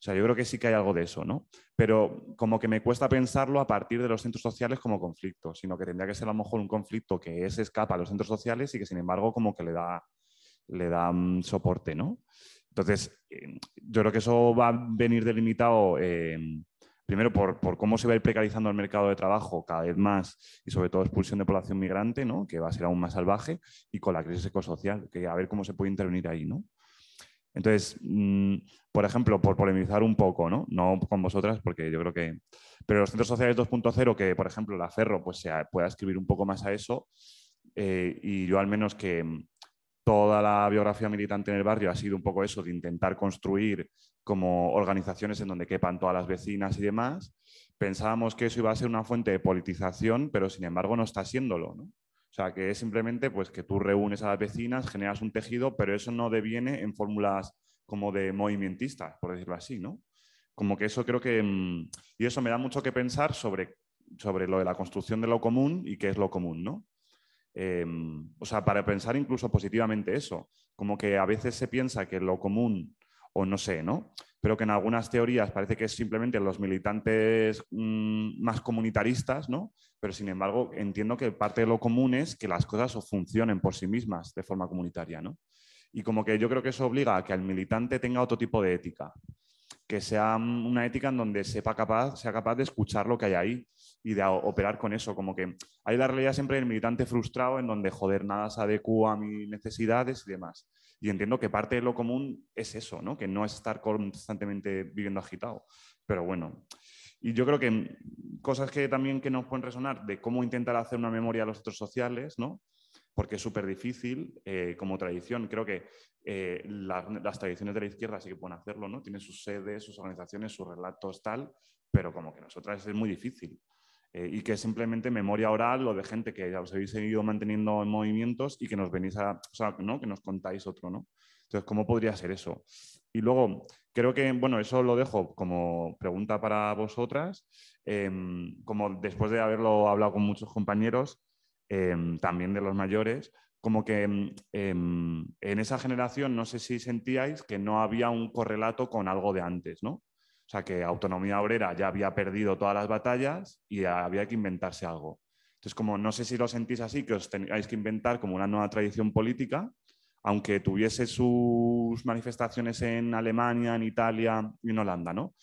O sea, yo creo que sí que hay algo de eso, ¿no? Pero como que me cuesta pensarlo a partir de los centros sociales como conflicto, sino que tendría que ser a lo mejor un conflicto que es escapa a los centros sociales y que sin embargo como que le da, le da um, soporte, ¿no? Entonces, eh, yo creo que eso va a venir delimitado eh, primero por, por, cómo se va a ir precarizando el mercado de trabajo cada vez más y sobre todo expulsión de población migrante, ¿no? que va a ser aún más salvaje, y con la crisis ecosocial, que a ver cómo se puede intervenir ahí. ¿no? Entonces, mmm, por ejemplo, por polemizar un poco, ¿no? no con vosotras, porque yo creo que... Pero los centros sociales 2.0, que por ejemplo la Ferro pues, se pueda escribir un poco más a eso, eh, y yo al menos que toda la biografía militante en el barrio ha sido un poco eso, de intentar construir como organizaciones en donde quepan todas las vecinas y demás. Pensábamos que eso iba a ser una fuente de politización, pero sin embargo no está siéndolo. ¿no? O sea, que es simplemente pues, que tú reúnes a las vecinas, generas un tejido, pero eso no deviene en fórmulas como de movimientistas, por decirlo así, ¿no? Como que eso creo que... Y eso me da mucho que pensar sobre, sobre lo de la construcción de lo común y qué es lo común, ¿no? Eh, o sea, para pensar incluso positivamente eso, como que a veces se piensa que lo común, o no sé, ¿no? Pero que en algunas teorías parece que es simplemente los militantes mmm, más comunitaristas, ¿no? Pero sin embargo, entiendo que parte de lo común es que las cosas funcionen por sí mismas de forma comunitaria, ¿no? Y como que yo creo que eso obliga a que el militante tenga otro tipo de ética, que sea una ética en donde sepa capaz, sea capaz de escuchar lo que hay ahí y de operar con eso. Como que hay la realidad siempre del militante frustrado en donde, joder, nada se adecua a mis necesidades y demás. Y entiendo que parte de lo común es eso, ¿no? Que no es estar constantemente viviendo agitado. Pero bueno, y yo creo que cosas que también que nos pueden resonar de cómo intentar hacer una memoria a los otros sociales, ¿no? porque es súper difícil eh, como tradición. Creo que eh, la, las tradiciones de la izquierda sí que pueden hacerlo, ¿no? Tienen sus sedes, sus organizaciones, sus relatos, tal, pero como que nosotras es muy difícil. Eh, y que es simplemente memoria oral o de gente que ya os habéis seguido manteniendo en movimientos y que nos venís a, o sea, ¿no? que nos contáis otro, ¿no? Entonces, ¿cómo podría ser eso? Y luego, creo que, bueno, eso lo dejo como pregunta para vosotras. Eh, como después de haberlo hablado con muchos compañeros, eh, también de los mayores, como que eh, en esa generación no sé si sentíais que no había un correlato con algo de antes, ¿no? O sea, que autonomía obrera ya había perdido todas las batallas y había que inventarse algo. Entonces, como no sé si lo sentís así, que os tengáis que inventar como una nueva tradición política, aunque tuviese sus manifestaciones en Alemania, en Italia y en Holanda, ¿no?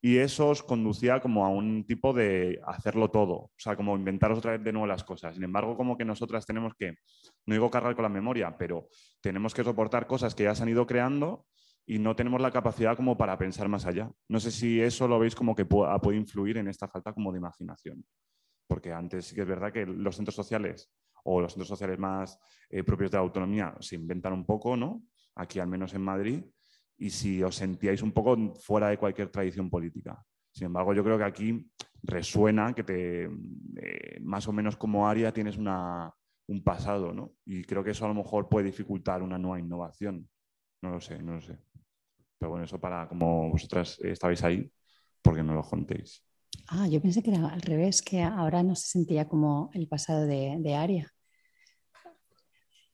Y eso os conducía como a un tipo de hacerlo todo, o sea, como inventaros otra vez de nuevo las cosas. Sin embargo, como que nosotras tenemos que, no digo cargar con la memoria, pero tenemos que soportar cosas que ya se han ido creando y no tenemos la capacidad como para pensar más allá. No sé si eso lo veis como que puede, influir en esta falta como de imaginación. Porque antes sí que es verdad que los centros sociales o los centros sociales más eh, propios de la autonomía se inventan un poco, ¿no? Aquí al menos en Madrid, y si os sentíais un poco fuera de cualquier tradición política. Sin embargo, yo creo que aquí resuena que te, eh, más o menos como área tienes una, un pasado, ¿no? Y creo que eso a lo mejor puede dificultar una nueva innovación. No lo sé, no lo sé. Pero bueno, eso para como vosotras estabais ahí, porque no lo contéis. Ah, yo pensé que era al revés, que ahora no se sentía como el pasado de, de Aria.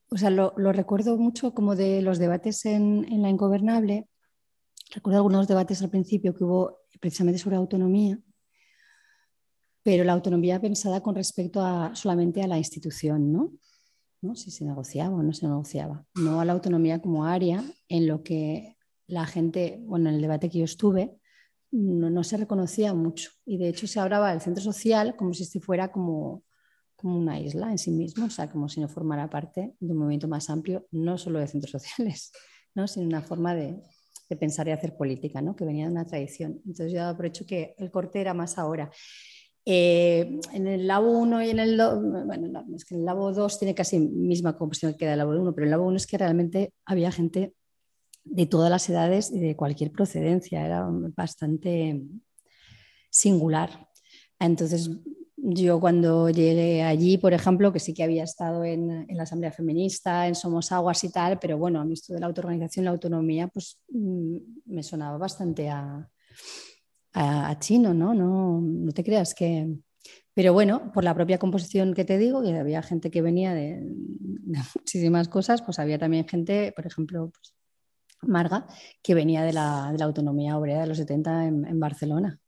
O sea, lo, recuerdo mucho como de los debates en, en, la Ingobernable. Recuerdo algunos debates al principio que hubo precisamente sobre autonomía, pero la autonomía pensada con respecto a, solamente a la institución, ¿no? ¿no? Si se negociaba o no se negociaba. No a la autonomía como área en lo que la gente, bueno, en el debate que yo estuve, no, se reconocía mucho. Y de hecho se hablaba del centro social como si este fuera como, como una isla en sí mismo, o sea, como si no formara parte de un movimiento más amplio, no solo de centros <laughs> sociales, ¿no? sino una forma de, de pensar y hacer política, ¿no? que venía de una tradición. Entonces yo daba por hecho que el corte era más ahora. Eh, en el Labo 1 y en el 2, bueno, es que en el Labo 2 tiene casi misma composición que el Labo 1, pero en el Labo 1 es que realmente había gente de todas las edades y de cualquier procedencia, era bastante singular. Entonces, yo cuando llegué allí, por ejemplo, que sí que había estado en, la Asamblea Feminista, en Somos Aguas y tal, pero bueno, a mí esto de la autoorganización, la autonomía, pues mm, me sonaba bastante a, a, chino, ¿no? ¿no? No te creas que... Pero bueno, por la propia composición que te digo, que había gente que venía de, muchísimas cosas, pues había también gente, por ejemplo, pues, Marga, que venía de la, de la, autonomía obrera de los 70 en, Barcelona.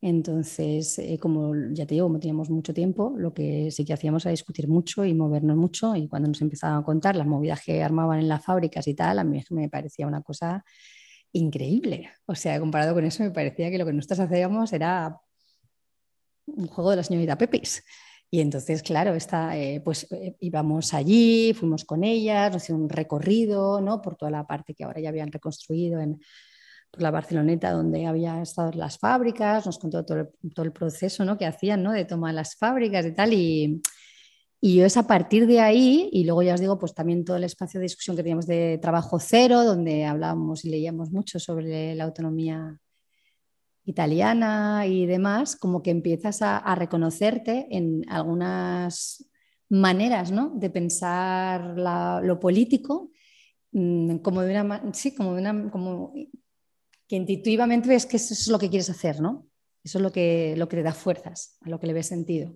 Entonces, eh, como ya te digo, como teníamos mucho tiempo, lo que sí que hacíamos era discutir mucho y movernos mucho. Y cuando nos empezaban a contar las movidas que armaban en las fábricas y tal, a mí me parecía una cosa increíble. O sea, comparado con eso, me parecía que lo que nosotros hacíamos era un juego de la señorita Pepis. Y entonces, claro, está, eh, pues eh, íbamos allí, fuimos con ellas, nos hicieron un recorrido ¿no? por toda la parte que ahora ya habían reconstruido en por la Barceloneta, donde había estado las fábricas, nos contó todo todo el proceso ¿no? que hacían ¿no? de tomar las fábricas y tal. Y, y es a partir de ahí, y luego ya os digo, pues también todo el espacio de discusión que teníamos de trabajo cero, donde hablábamos y leíamos mucho sobre la autonomía italiana y demás, como que empiezas a, reconocerte en algunas maneras ¿no? de pensar lo político, mm, como de una, sí, como de una, como que intuitivamente ves que eso es lo que quieres hacer, ¿no? Eso es lo que, lo que te da fuerzas, a lo que le ves sentido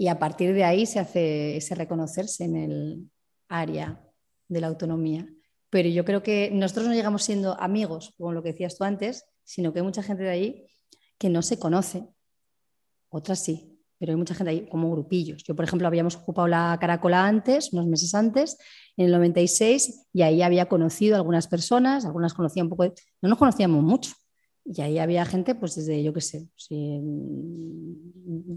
y a partir de ahí se hace ese reconocerse en el área de la autonomía. Pero yo creo que nosotros no llegamos siendo amigos, como lo que decías tú antes, sino que hay mucha gente de ahí que no se conoce. Otras sí, pero hay mucha gente ahí como grupillos. Yo, por ejemplo, habíamos ocupado la Caracola antes, unos meses antes, en el 96, y ahí había conocido algunas personas, algunas conocían un poco, no nos conocíamos mucho, y ahí había gente, pues desde, yo qué sé,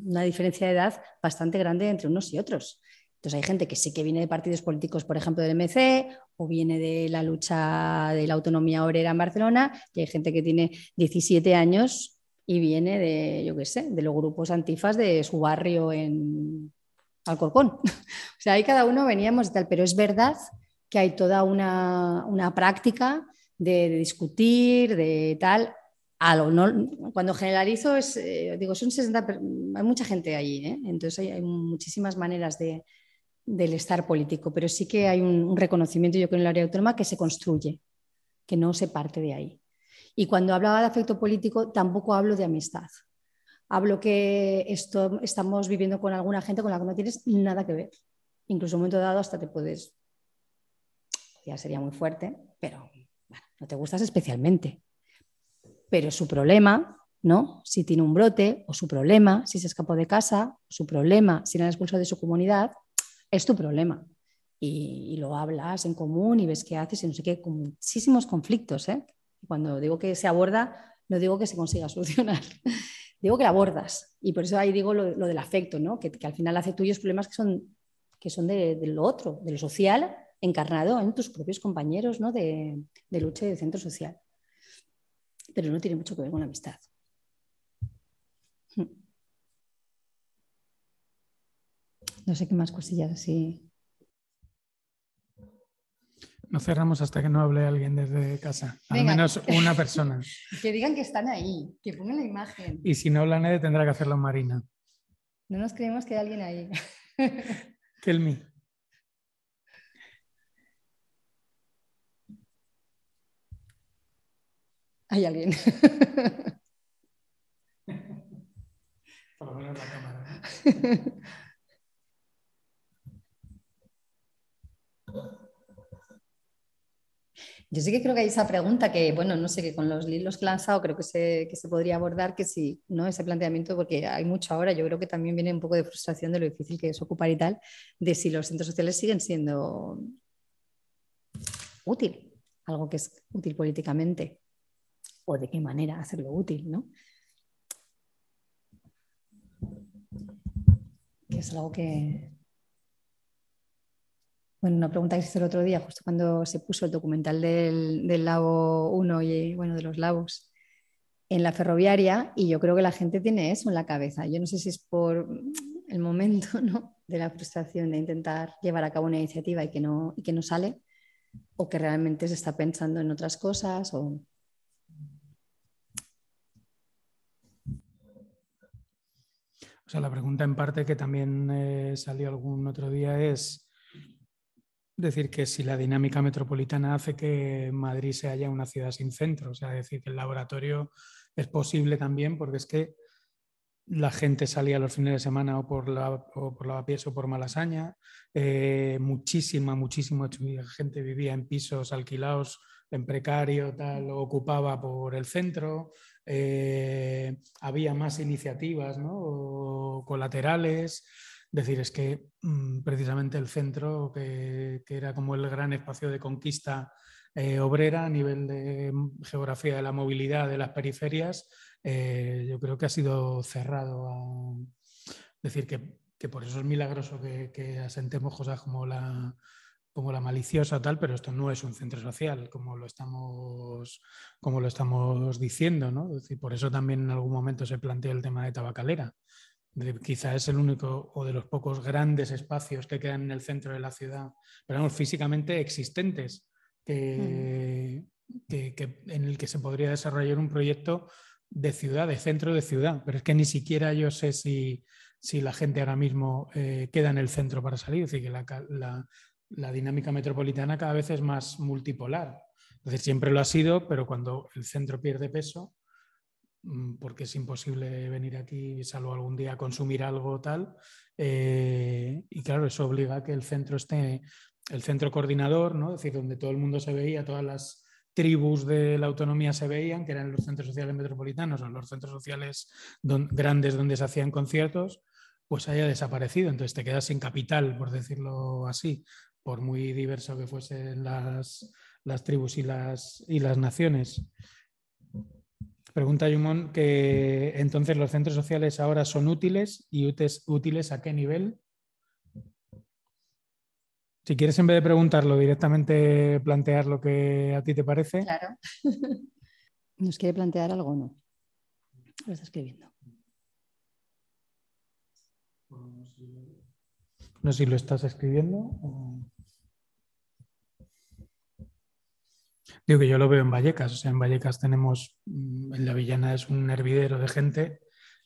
una diferencia de edad bastante grande entre unos y otros. Entonces hay gente que sí que viene de partidos políticos, por ejemplo, del MC, o viene de la lucha de la autonomía obrera en Barcelona, y hay gente que tiene 17 años y viene de, yo qué sé, de los grupos antifas de su barrio en Alcorcón. <laughs> o sea, ahí cada uno veníamos y tal, pero es verdad que hay toda una, una práctica de, de discutir, de tal, cuando generalizo, es, eh, digo, son 60, hay mucha gente allí, ¿eh? entonces hay, muchísimas maneras de, del estar político, pero sí que hay un, reconocimiento, yo creo, en el área autónoma que se construye, que no se parte de ahí. Y cuando hablaba de afecto político, tampoco hablo de amistad. Hablo que esto, estamos viviendo con alguna gente con la que no tienes nada que ver. Incluso en un momento dado hasta te puedes, ya sería muy fuerte, pero no te gustas especialmente pero su problema, ¿no? Si tiene un brote, o su problema, si se escapó de casa, su problema, si le han expulsado de su comunidad, es tu problema. Y, lo hablas en común y ves qué haces y no sé qué, con muchísimos conflictos. ¿eh? Cuando digo que se aborda, no digo que se consiga <laughs> solucionar, digo que la abordas. Y por eso ahí digo lo, del afecto, ¿no? que, al final hace tuyos problemas que son, que son de, lo otro, de lo social, encarnado en tus propios compañeros ¿no? de, de lucha y de centro social. Pero no tiene mucho que ver con la amistad. No sé qué más cosillas así. No cerramos hasta que no hable alguien desde casa. Al menos una persona. <laughs> que digan que están ahí, que pongan la imagen. Y si no habla nadie, tendrá que hacerlo Marina. No nos creemos que hay alguien ahí. <laughs> Kelmi. Hay alguien. <laughs> Por lo menos la cámara. Yo sí que creo que hay esa pregunta que, bueno, no sé, que con los libros que he lanzado creo que se, que se podría abordar, que sí, ¿no? Ese planteamiento, porque hay mucho ahora, yo creo que también viene un poco de frustración de lo difícil que es ocupar y tal, de si los centros sociales siguen siendo útil, algo que es útil políticamente, o de qué manera hacerlo útil, ¿no? Que es algo que, bueno, una pregunta que hice el otro día, justo cuando se puso el documental del, del Labo 1 y bueno, de los Labos en la ferroviaria, y yo creo que la gente tiene eso en la cabeza. Yo no sé si es por el momento <laughs> ¿no? de la frustración de intentar llevar a cabo una iniciativa y que no, y que no sale, o que realmente se está pensando en otras cosas. O... O sea, la pregunta en parte que también eh, salió algún otro día es decir que si la dinámica metropolitana hace que Madrid se haya una ciudad sin centro, o sea, decir que el laboratorio es posible también porque es que la gente salía los fines de semana o por, la, o por Lavapiés o por Malasaña, eh, muchísima, muchísima gente vivía en pisos alquilados en precario, tal, o ocupaba por el centro, eh, había más iniciativas ¿no? colaterales, decir, es que mm, precisamente el centro, que, era como el gran espacio de conquista eh, obrera a nivel de mm, geografía de la movilidad de las periferias, eh, yo creo que ha sido cerrado. A, decir, que, por eso es milagroso que, asentemos cosas como la, como la maliciosa tal, pero esto no es un centro social, como lo estamos, como lo estamos diciendo, ¿no? por eso también en algún momento se plantea el tema de tabacalera quizá es el único o de los pocos grandes espacios que quedan en el centro de la ciudad, pero físicamente existentes, que, en el que se podría desarrollar un proyecto de ciudad, de centro de ciudad, pero es que ni siquiera yo sé si, si la gente ahora mismo eh, queda en el centro para salir, es decir, que la, la, dinámica metropolitana cada vez es más multipolar. Entonces siempre lo ha sido, pero cuando el centro pierde peso, porque es imposible venir aquí, salvo algún día, consumir algo tal. Eh, y claro, eso obliga a que el centro esté, el centro coordinador, ¿no? es decir, donde todo el mundo se veía, todas las tribus de la autonomía se veían, que eran los centros sociales metropolitanos o los centros sociales grandes donde se hacían conciertos, pues haya desaparecido. Entonces te quedas sin capital, por decirlo así, por muy diverso que fuesen las, las tribus y las, y las naciones. Pregunta Yumon que entonces los centros sociales ahora son útiles y útiles a qué nivel. Si quieres, en vez de preguntarlo, directamente plantear lo que a ti te parece. Claro. <laughs> ¿Nos quiere plantear algo o no? Lo está escribiendo. No sé si lo estás escribiendo. O... Digo que yo lo veo en Vallecas, o sea, en Vallecas tenemos, mm, en la Villana es un hervidero de gente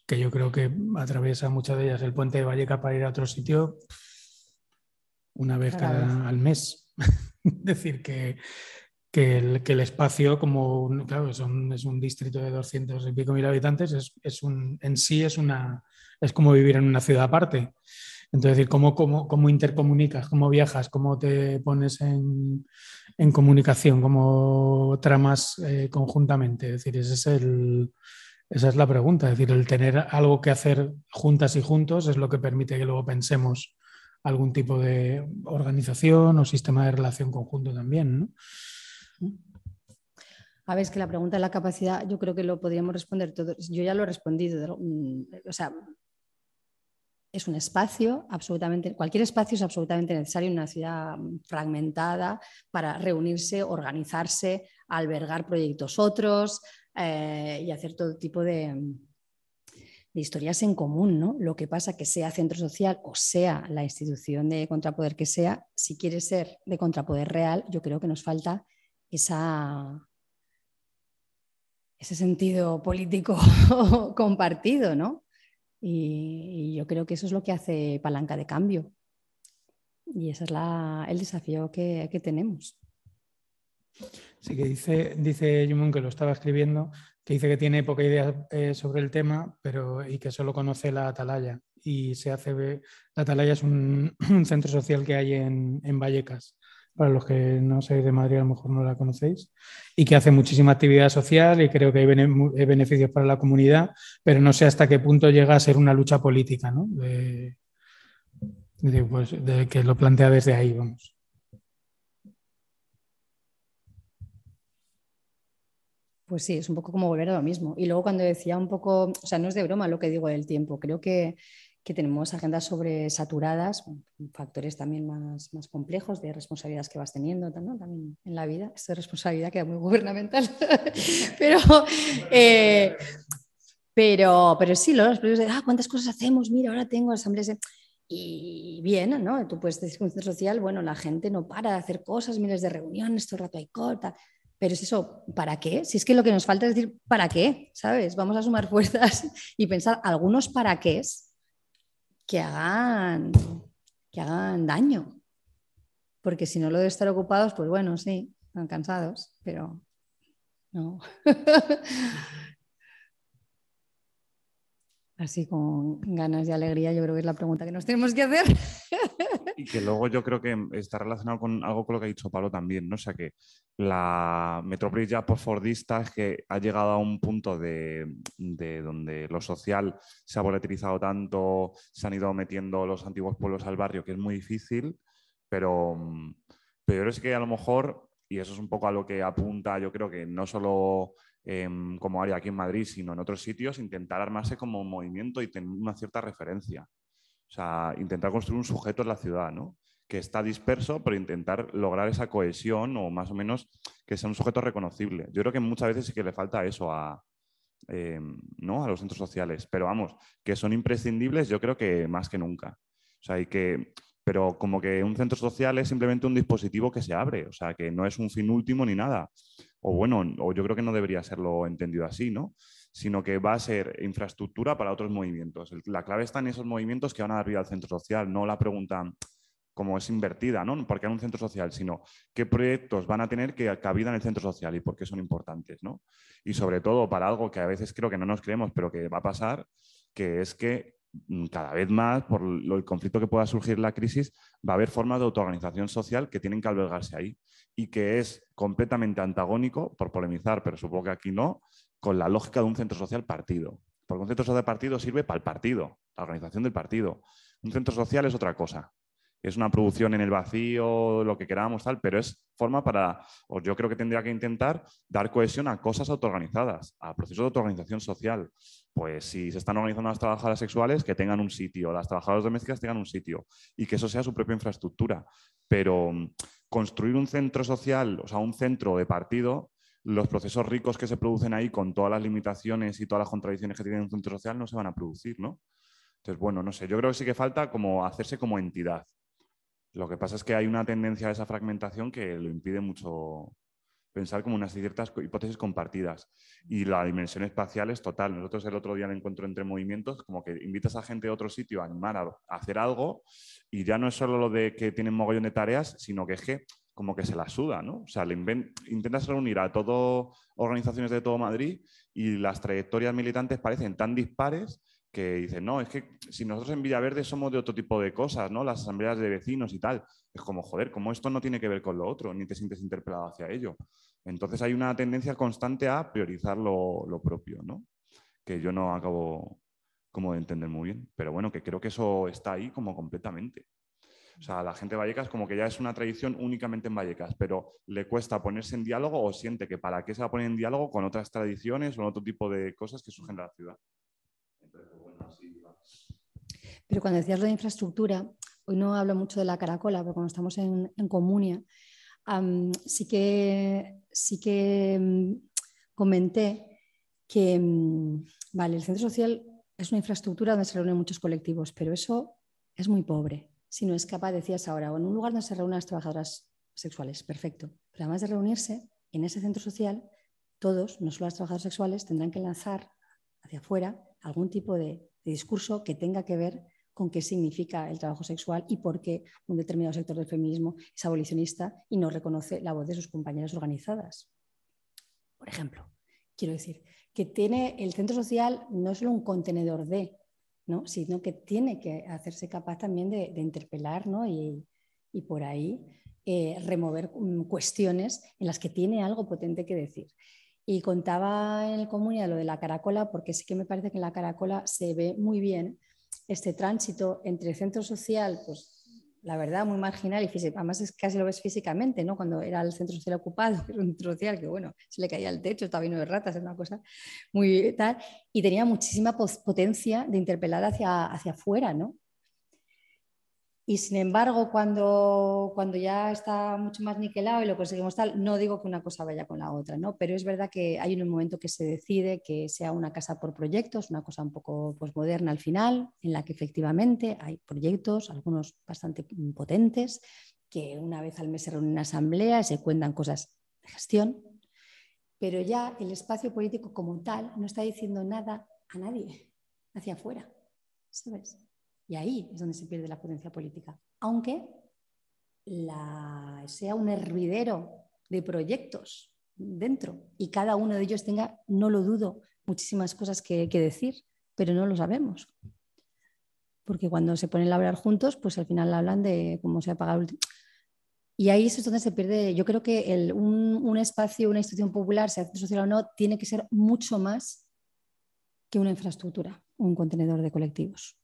que yo creo que atraviesa muchas de ellas el puente de Vallecas para ir a otro sitio una vez cada, al mes. <laughs> es decir, que, el, espacio, como claro, es un, distrito de 200 y pico mil habitantes, es, un, en sí es, una, es como vivir en una ciudad aparte. Entonces, ¿cómo, cómo, cómo intercomunicas? ¿Cómo viajas? ¿Cómo te pones en, en comunicación? ¿Cómo tramas eh, conjuntamente? Es decir, ese es el, esa es la pregunta. Es decir, el tener algo que hacer juntas y juntos es lo que permite que luego pensemos algún tipo de organización o sistema de relación conjunto también. ¿no? A ver, es que la pregunta de la capacidad, yo creo que lo podríamos responder todos. Yo ya lo he respondido. O sea, es un espacio absolutamente, cualquier espacio es absolutamente necesario en una ciudad fragmentada para reunirse, organizarse, albergar proyectos otros eh, y hacer todo tipo de, de, historias en común. ¿no? Lo que pasa que sea centro social o sea la institución de contrapoder que sea, si quiere ser de contrapoder real, yo creo que nos falta esa, ese sentido político <laughs> compartido, ¿no? Y, yo creo que eso es lo que hace palanca de cambio. Y ese es el desafío que, tenemos. Sí, que dice, dice que lo estaba escribiendo, que dice que tiene poca idea eh, sobre el tema, pero y que solo conoce la Atalaya. Y se hace, la Atalaya es <clears throat> un, centro social que hay en, en Vallecas para los que no sois de Madrid a lo mejor no la conocéis, y que hace muchísima actividad social y creo que hay beneficios para la comunidad, pero no sé hasta qué punto llega a ser una lucha política, ¿no? De, pues, que lo plantea desde ahí, vamos. Pues sí, es un poco como volver a lo mismo. Y luego cuando decía un poco, o sea, no es de broma lo que digo del tiempo, creo que que tenemos agendas sobresaturadas, factores también más, más complejos de responsabilidades que vas teniendo también en la vida. Esto de responsabilidad queda muy gubernamental, <laughs> pero, eh, pero, pero sí, los proyectos de ah, cuántas cosas hacemos, mira, ahora tengo asambleas. Y bien, ¿no? Tú puedes decir un centro social, bueno, la gente no para de hacer cosas, miles de reuniones, todo el rato hay corta. Pero es eso, ¿para qué? Si es que lo que nos falta es decir, ¿para qué? ¿Sabes? Vamos a sumar fuerzas <laughs> y pensar algunos para qué es que hagan, que hagan daño. Porque si no lo de estar ocupados, pues bueno, sí, están cansados, pero no. <laughs> Así con ganas de alegría, yo creo que es la pregunta que nos tenemos que hacer. <laughs> Y que luego yo creo que está relacionado con algo con lo que ha dicho Pablo también, ¿no? O sea que la metrópolis ya post-fordista es que ha llegado a un punto de, donde lo social se ha volatilizado tanto, se han ido metiendo los antiguos pueblos al barrio, que es muy difícil, pero, pero es que a lo mejor, y eso es un poco a lo que apunta, yo creo que no solo como área aquí en Madrid, sino en otros sitios, intentar armarse como movimiento y tener una cierta referencia. O sea, intentar construir un sujeto en la ciudad, ¿no? Que está disperso, pero intentar lograr esa cohesión o más o menos que sea un sujeto reconocible. Yo creo que muchas veces sí que le falta eso a, em, ¿no? a los centros sociales, pero vamos, que son imprescindibles yo creo que más que nunca. O sea, hay que, pero como que un centro social es simplemente un dispositivo que se abre, o sea, que no es un fin último ni nada. O bueno, o yo creo que no debería serlo entendido así, ¿no? Sino que va a ser infraestructura para otros movimientos. La clave está en esos movimientos que van a dar vida al centro social, no la pregunta como es invertida, ¿no? Porque hay un centro social, sino qué proyectos van a tener que cabida en el centro social y por qué son importantes, ¿no? Y sobre todo para algo que a veces creo que no nos creemos, pero que va a pasar, que es que Mm, cada vez más, por el conflicto que pueda surgir la crisis, va a haber formas de autoorganización social que tienen que albergarse ahí y que es completamente antagónico, por polemizar, pero supongo que aquí no, con la lógica de un centro social partido. Porque un centro social partido sirve para el partido, la organización del partido. Un centro social es otra cosa es una producción en el vacío, lo que queramos, tal, pero es forma para, o yo creo que tendría que intentar dar cohesión a cosas autoorganizadas, a procesos de autoorganización social. Pues si se están organizando las trabajadoras sexuales, que tengan un sitio, las trabajadoras domésticas tengan un sitio y que eso sea su propia infraestructura. Pero mm, construir un centro social, o sea, un centro de partido, los procesos ricos que se producen ahí con todas las limitaciones y todas las contradicciones que tiene un centro social no se van a producir, ¿no? Entonces, bueno, no sé, yo creo que sí que falta como hacerse como entidad. Lo que pasa es que hay una tendencia a esa fragmentación que lo impide mucho pensar como unas ciertas hipótesis compartidas. Y la dimensión espacial es total. Nosotros el otro día en el encuentro entre movimientos, como que invitas a gente de otro sitio a animar a, hacer algo y ya no es solo lo de que tienen mogollón de tareas, sino que es que como que se la suda, ¿no? O sea, intentas reunir a todo organizaciones de todo Madrid y las trayectorias militantes parecen tan dispares que dicen, no, es que si nosotros en Villaverde somos de otro tipo de cosas, ¿no? Las asambleas de vecinos y tal. Es como, joder, como esto no tiene que ver con lo otro, ni te sientes interpelado hacia ello. Entonces hay una tendencia constante a priorizar lo, lo propio, ¿no? Que yo no acabo como de entender muy bien. Pero bueno, que creo que eso está ahí como completamente. O sea, la gente de Vallecas como que ya es una tradición únicamente en Vallecas, pero le cuesta ponerse en diálogo o siente que para qué se va a poner en diálogo con otras tradiciones o otro tipo de cosas que surgen de la ciudad. Pero cuando decías lo de infraestructura, hoy no hablo mucho de la caracola, porque cuando estamos en, Comunia, sí que, sí que mm, comenté que, mm, vale, el centro social es una infraestructura donde se reúnen muchos colectivos, pero eso es muy pobre si no es capaz, decías ahora, o en un lugar donde se reúnen las trabajadoras sexuales, perfecto. Pero además de reunirse, en ese centro social, todos, no solo las trabajadoras sexuales, tendrán que lanzar hacia afuera algún tipo de, discurso que tenga que ver con qué significa el trabajo sexual y por qué un determinado sector del feminismo es abolicionista y no reconoce la voz de sus compañeras organizadas. Por ejemplo, quiero decir que tiene el centro social no solo un contenedor de, sino que tiene que hacerse capaz también de, interpelar y, por ahí eh, remover mm, cuestiones en las que tiene algo potente que decir. Y contaba en el comunidad lo de la caracola, porque sí que me parece que en la caracola se ve muy bien este tránsito entre centro social, pues la verdad, muy marginal y físico. Además, es, casi lo ves físicamente, ¿no? Cuando era el centro social ocupado, <laughs> era un social que, bueno, se le caía el techo, estaba lleno de ratas, era una cosa muy tal. Y tenía muchísima potencia de interpelar hacia, hacia afuera, ¿no? Y sin embargo, cuando, cuando ya está mucho más niquelado y lo conseguimos tal, no digo que una cosa vaya con la otra, ¿no? pero es verdad que hay un momento que se decide que sea una casa por proyectos, una cosa un poco pues, moderna al final, en la que efectivamente hay proyectos, algunos bastante potentes, que una vez al mes se reúnen en asamblea y se cuentan cosas de gestión, pero ya el espacio político como tal no está diciendo nada a nadie hacia afuera, ¿sabes? Y ahí es donde se pierde la potencia política. Aunque sea un hervidero de proyectos dentro y cada uno de ellos tenga, no lo dudo, muchísimas cosas que, decir, pero no lo sabemos. Porque cuando se ponen a hablar juntos, pues al final hablan de cómo se ha pagado y ahí es donde se pierde, yo creo que un, espacio, una institución popular, sea social o no, tiene que ser mucho más que una infraestructura, un contenedor de colectivos.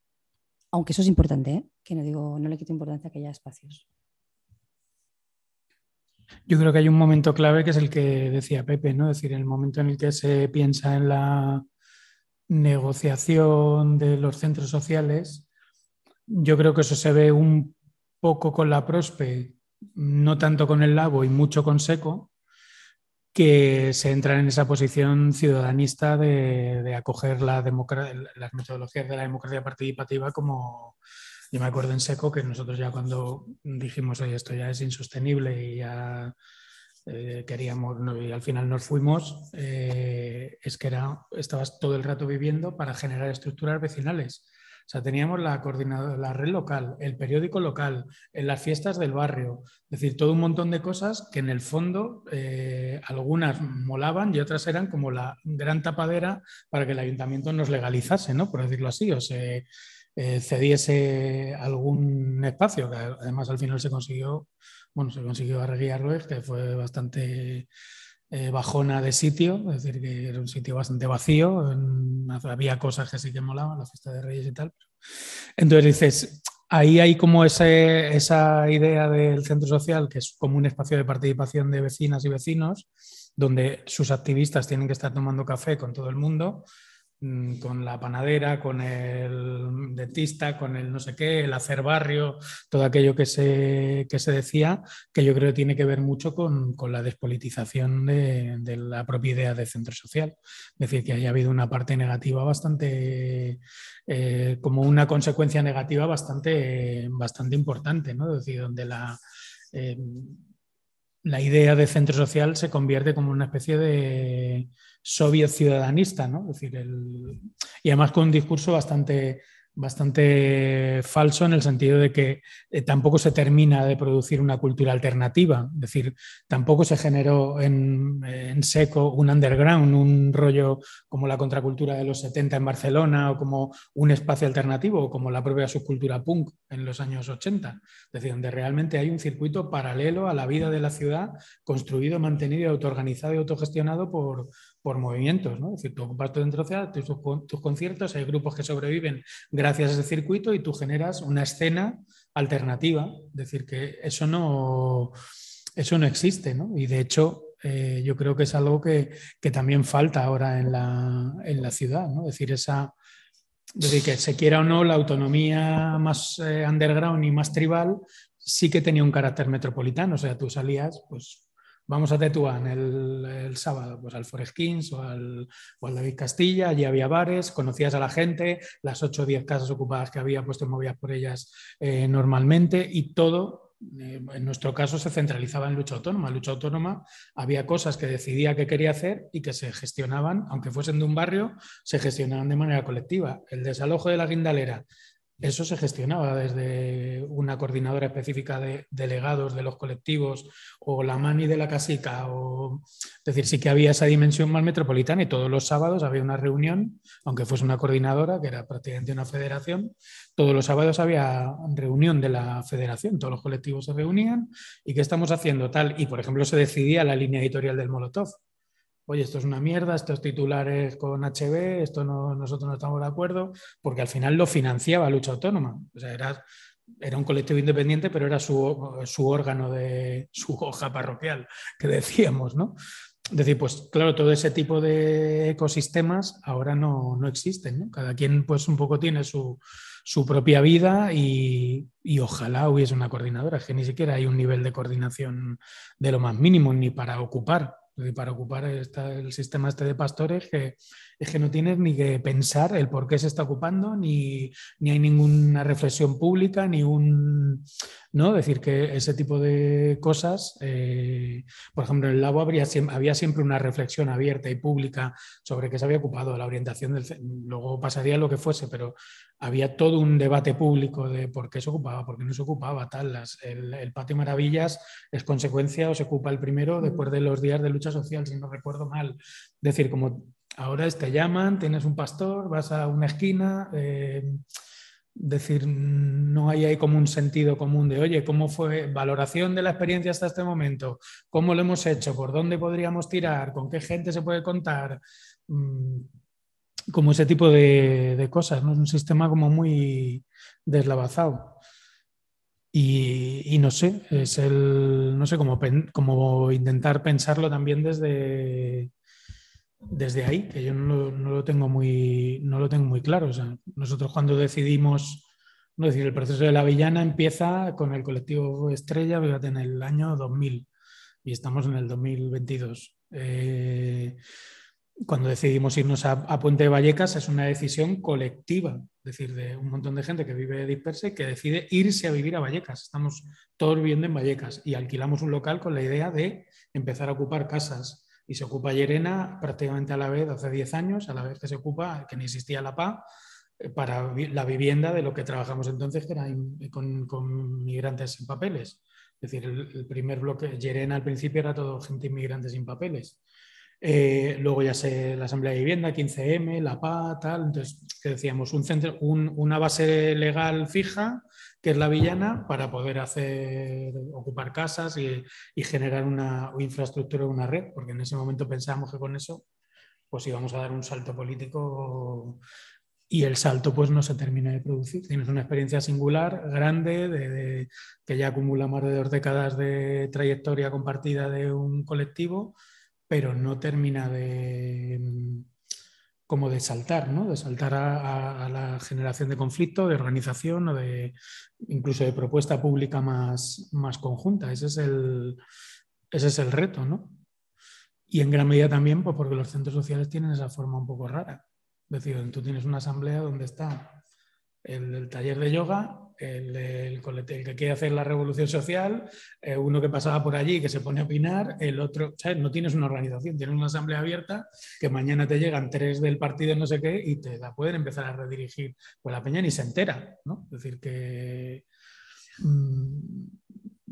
Aunque eso es importante, ¿eh? que no digo, no le quito importancia a que haya espacios. Yo creo que hay un momento clave que es el que decía Pepe, ¿no? Es decir, el momento en el que se piensa en la negociación de los centros sociales. Yo creo que eso se ve un poco con la Prospe, no tanto con el Labo y mucho con Seco, que se entran en esa posición ciudadanista de, acoger la las metodologías de la democracia participativa como, yo me acuerdo en seco que nosotros ya cuando dijimos, oye, esto ya es insostenible y ya eh, queríamos, y al final nos fuimos, eh, es que era, estabas todo el rato viviendo para generar estructuras vecinales. O sea, teníamos la coordinadora, la red local, el periódico local, en las fiestas del barrio, es decir, todo un montón de cosas que en el fondo eh, algunas molaban y otras eran como la gran tapadera para que el ayuntamiento nos legalizase, ¿no? Por decirlo así, o se eh, cediese algún espacio, que además al final se consiguió, bueno, se consiguió arreglarlo, que fue bastante eh, bajona de sitio, es decir, que era un sitio bastante vacío, había cosas que sí que molaban, la fiesta de Reyes y tal. Entonces dices, ahí hay como ese, esa idea del centro social, que es como un espacio de participación de vecinas y vecinos, donde sus activistas tienen que estar tomando café con todo el mundo con la panadera, con el dentista, con el no sé qué, el hacer barrio, todo aquello que se, que se decía, que yo creo que tiene que ver mucho con, con la despolitización de, de, la propia idea de centro social. Es decir, que haya habido una parte negativa bastante, eh, como una consecuencia negativa bastante, bastante importante, ¿no? Es decir, donde la... Eh, la idea de centro social se convierte como una especie de soviet ciudadanista, ¿no? decir, y además con un discurso bastante, bastante falso en el sentido de que eh, tampoco se termina de producir una cultura alternativa, es decir, tampoco se generó en, seco un underground, un rollo como la contracultura de los 70 en Barcelona o como un espacio alternativo o como la propia subcultura punk en los años 80, es decir, donde realmente hay un circuito paralelo a la vida de la ciudad construido, mantenido, autoorganizado y autogestionado por, por movimientos, ¿no? Es decir, tú ocupas tu centro tus, tus, conciertos, hay grupos que sobreviven gracias a ese circuito y tú generas una escena alternativa. Es decir, que eso no, eso no existe, ¿no? Y de hecho, eh, yo creo que es algo que, también falta ahora en la, en la ciudad, ¿no? Es decir, esa, decir, que se quiera o no, la autonomía más eh, underground y más tribal sí que tenía un carácter metropolitano. O sea, tú salías, pues vamos a Tetuán el, el sábado, pues al Forest Kings o al, David Castilla, allí había bares, conocías a la gente, las 8 o 10 casas ocupadas que había, pues te movías por ellas eh, normalmente y todo, eh, en nuestro caso, se centralizaba en lucha autónoma. lucha autónoma había cosas que decidía que quería hacer y que se gestionaban, aunque fuesen de un barrio, se gestionaban de manera colectiva. El desalojo de la guindalera eso se gestionaba desde una coordinadora específica de delegados de los colectivos o la mani de la casica. O, es decir, sí que había esa dimensión más metropolitana y todos los sábados había una reunión, aunque fuese una coordinadora, que era prácticamente una federación, todos los sábados había reunión de la federación, todos los colectivos se reunían y qué estamos haciendo tal. Y, por ejemplo, se decidía la línea editorial del Molotov oye, esto es una mierda, estos titulares con HB, esto no, nosotros no estamos de acuerdo, porque al final lo financiaba Lucha Autónoma. O sea, era, era un colectivo independiente, pero era su, su órgano de su hoja parroquial, que decíamos, ¿no? Es decir, pues claro, todo ese tipo de ecosistemas ahora no, no existen. Cada quien pues un poco tiene su, su propia vida y, y, ojalá hubiese una coordinadora, es que ni siquiera hay un nivel de coordinación de lo más mínimo ni para ocupar para ocupar el sistema este de pastores, que es que no tienes ni que pensar el por qué se está ocupando, ni, ni hay ninguna reflexión pública, ni un... ¿no? Decir que ese tipo de cosas, eh, por ejemplo, en el habría, había siempre una reflexión abierta y pública sobre qué se había ocupado, la orientación del... Luego pasaría lo que fuese, pero había todo un debate público de por qué se ocupaba, por qué no se ocupaba, tal. el, el, Patio Maravillas es consecuencia o se ocupa el primero después de los días de lucha social, si no recuerdo mal. Es decir, como ahora te llaman, tienes un pastor, vas a una esquina, eh, decir, no hay ahí como un sentido común de, oye, ¿cómo fue valoración de la experiencia hasta este momento? ¿Cómo lo hemos hecho? ¿Por dónde podríamos tirar? ¿Con qué gente se puede contar? Mm, como ese tipo de, cosas, ¿no? Es un sistema como muy deslavazado. Y, no sé, es el, no sé, cómo como intentar pensarlo también desde, desde ahí, que yo no lo, tengo muy, no lo tengo muy claro. nosotros cuando decidimos, no decir, el proceso de la villana empieza con el colectivo Estrella, fíjate, en el año 2000 y estamos en el 2022. Eh, cuando decidimos irnos a, Puente de Vallecas es una decisión colectiva, es decir, de un montón de gente que vive dispersa y que decide irse a vivir a Vallecas. Estamos todos viviendo en Vallecas y alquilamos un local con la idea de empezar a ocupar casas. Y se ocupa Llerena prácticamente a la vez, hace 10 años, a la vez que se ocupa, que ni existía la PA, eh, para la vivienda de lo que trabajamos entonces, que era con, migrantes sin papeles. Es decir, el, el primer bloque, Llerena al principio era todo gente inmigrante sin papeles eh, luego ya sé la Asamblea de Vivienda, 15M, la PA, tal. Entonces, que decíamos, un centro, una base legal fija, que es la villana, para poder hacer, ocupar casas y, generar una infraestructura, una red, porque en ese momento pensábamos que con eso pues íbamos a dar un salto político y el salto pues no se termina de producir. Tienes una experiencia singular, grande, de, que ya acumula más de dos décadas de trayectoria compartida de un colectivo pero no termina de como de saltar, ¿no? De saltar a, la generación de conflicto, de organización o de incluso de propuesta pública más, más conjunta. Ese es, el, ese es el reto, ¿no? Y en gran medida también pues porque los centros sociales tienen esa forma un poco rara. Es decir, tú tienes una asamblea donde está el, taller de yoga. El, que quiere hacer la revolución social, eh, uno que pasaba por allí que se pone a opinar, el otro, ¿sabes? No tienes una organización, tienes una asamblea abierta que mañana te llegan tres del partido no sé qué y te la pueden empezar a redirigir. Pues la peña ni se entera, ¿no? Es decir, que... Mmm,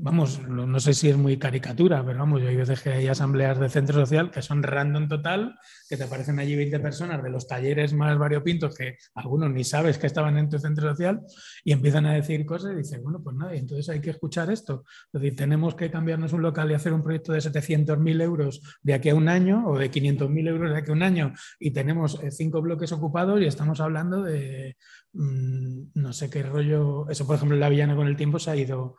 vamos, no sé si es muy caricatura, pero vamos, yo hay veces que hay asambleas de centro social que son random total, que te aparecen allí 20 personas de los talleres más variopintos que algunos ni sabes que estaban en tu centro social y empiezan a decir cosas y dicen, bueno, pues nada, entonces hay que escuchar esto. Es decir, tenemos que cambiarnos un local y hacer un proyecto de 700.000 euros de aquí a un año o de 500.000 euros de aquí a un año y tenemos eh, cinco bloques ocupados y estamos hablando de mmm, no sé qué rollo. Eso, por ejemplo, en la Villana con el tiempo se ha ido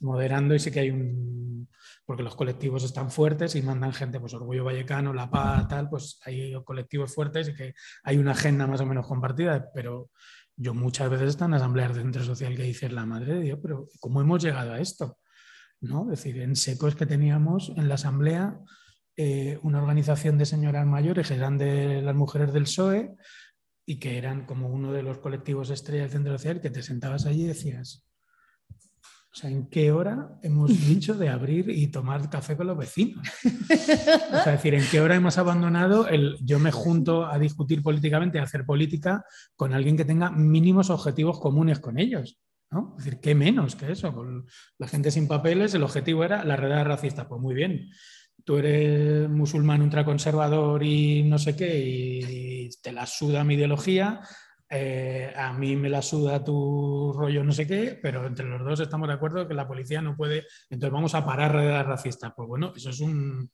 moderando y sí que hay un, porque los colectivos están fuertes y mandan gente, pues Orgullo Vallecano, La Paz, tal, pues hay colectivos fuertes y que hay una agenda más o menos compartida, pero yo muchas veces están en asambleas de centro social que dicen la madre de Dios, pero ¿cómo hemos llegado a esto? ¿No? Es decir, en seco es que teníamos en la asamblea eh, una organización de señoras mayores que eran de las mujeres del PSOE y que eran como uno de los colectivos estrella del centro social que te sentabas allí y decías, sea, ¿en qué hora hemos dicho de abrir y tomar café con los vecinos? <laughs> O sea, es decir, ¿en qué hora hemos abandonado el yo me junto a discutir políticamente, a hacer política con alguien que tenga mínimos objetivos comunes con ellos? ¿no? Es decir, ¿qué menos que eso? Con la gente sin papeles, el objetivo era la redada racista. Pues muy bien, tú eres musulmán ultraconservador y no sé qué, y te la suda mi ideología, eh, a mí me la suda tu rollo no sé qué, pero entre los dos estamos de acuerdo que la policía no puede, entonces vamos a parar redes racistas. Pues bueno, eso es un,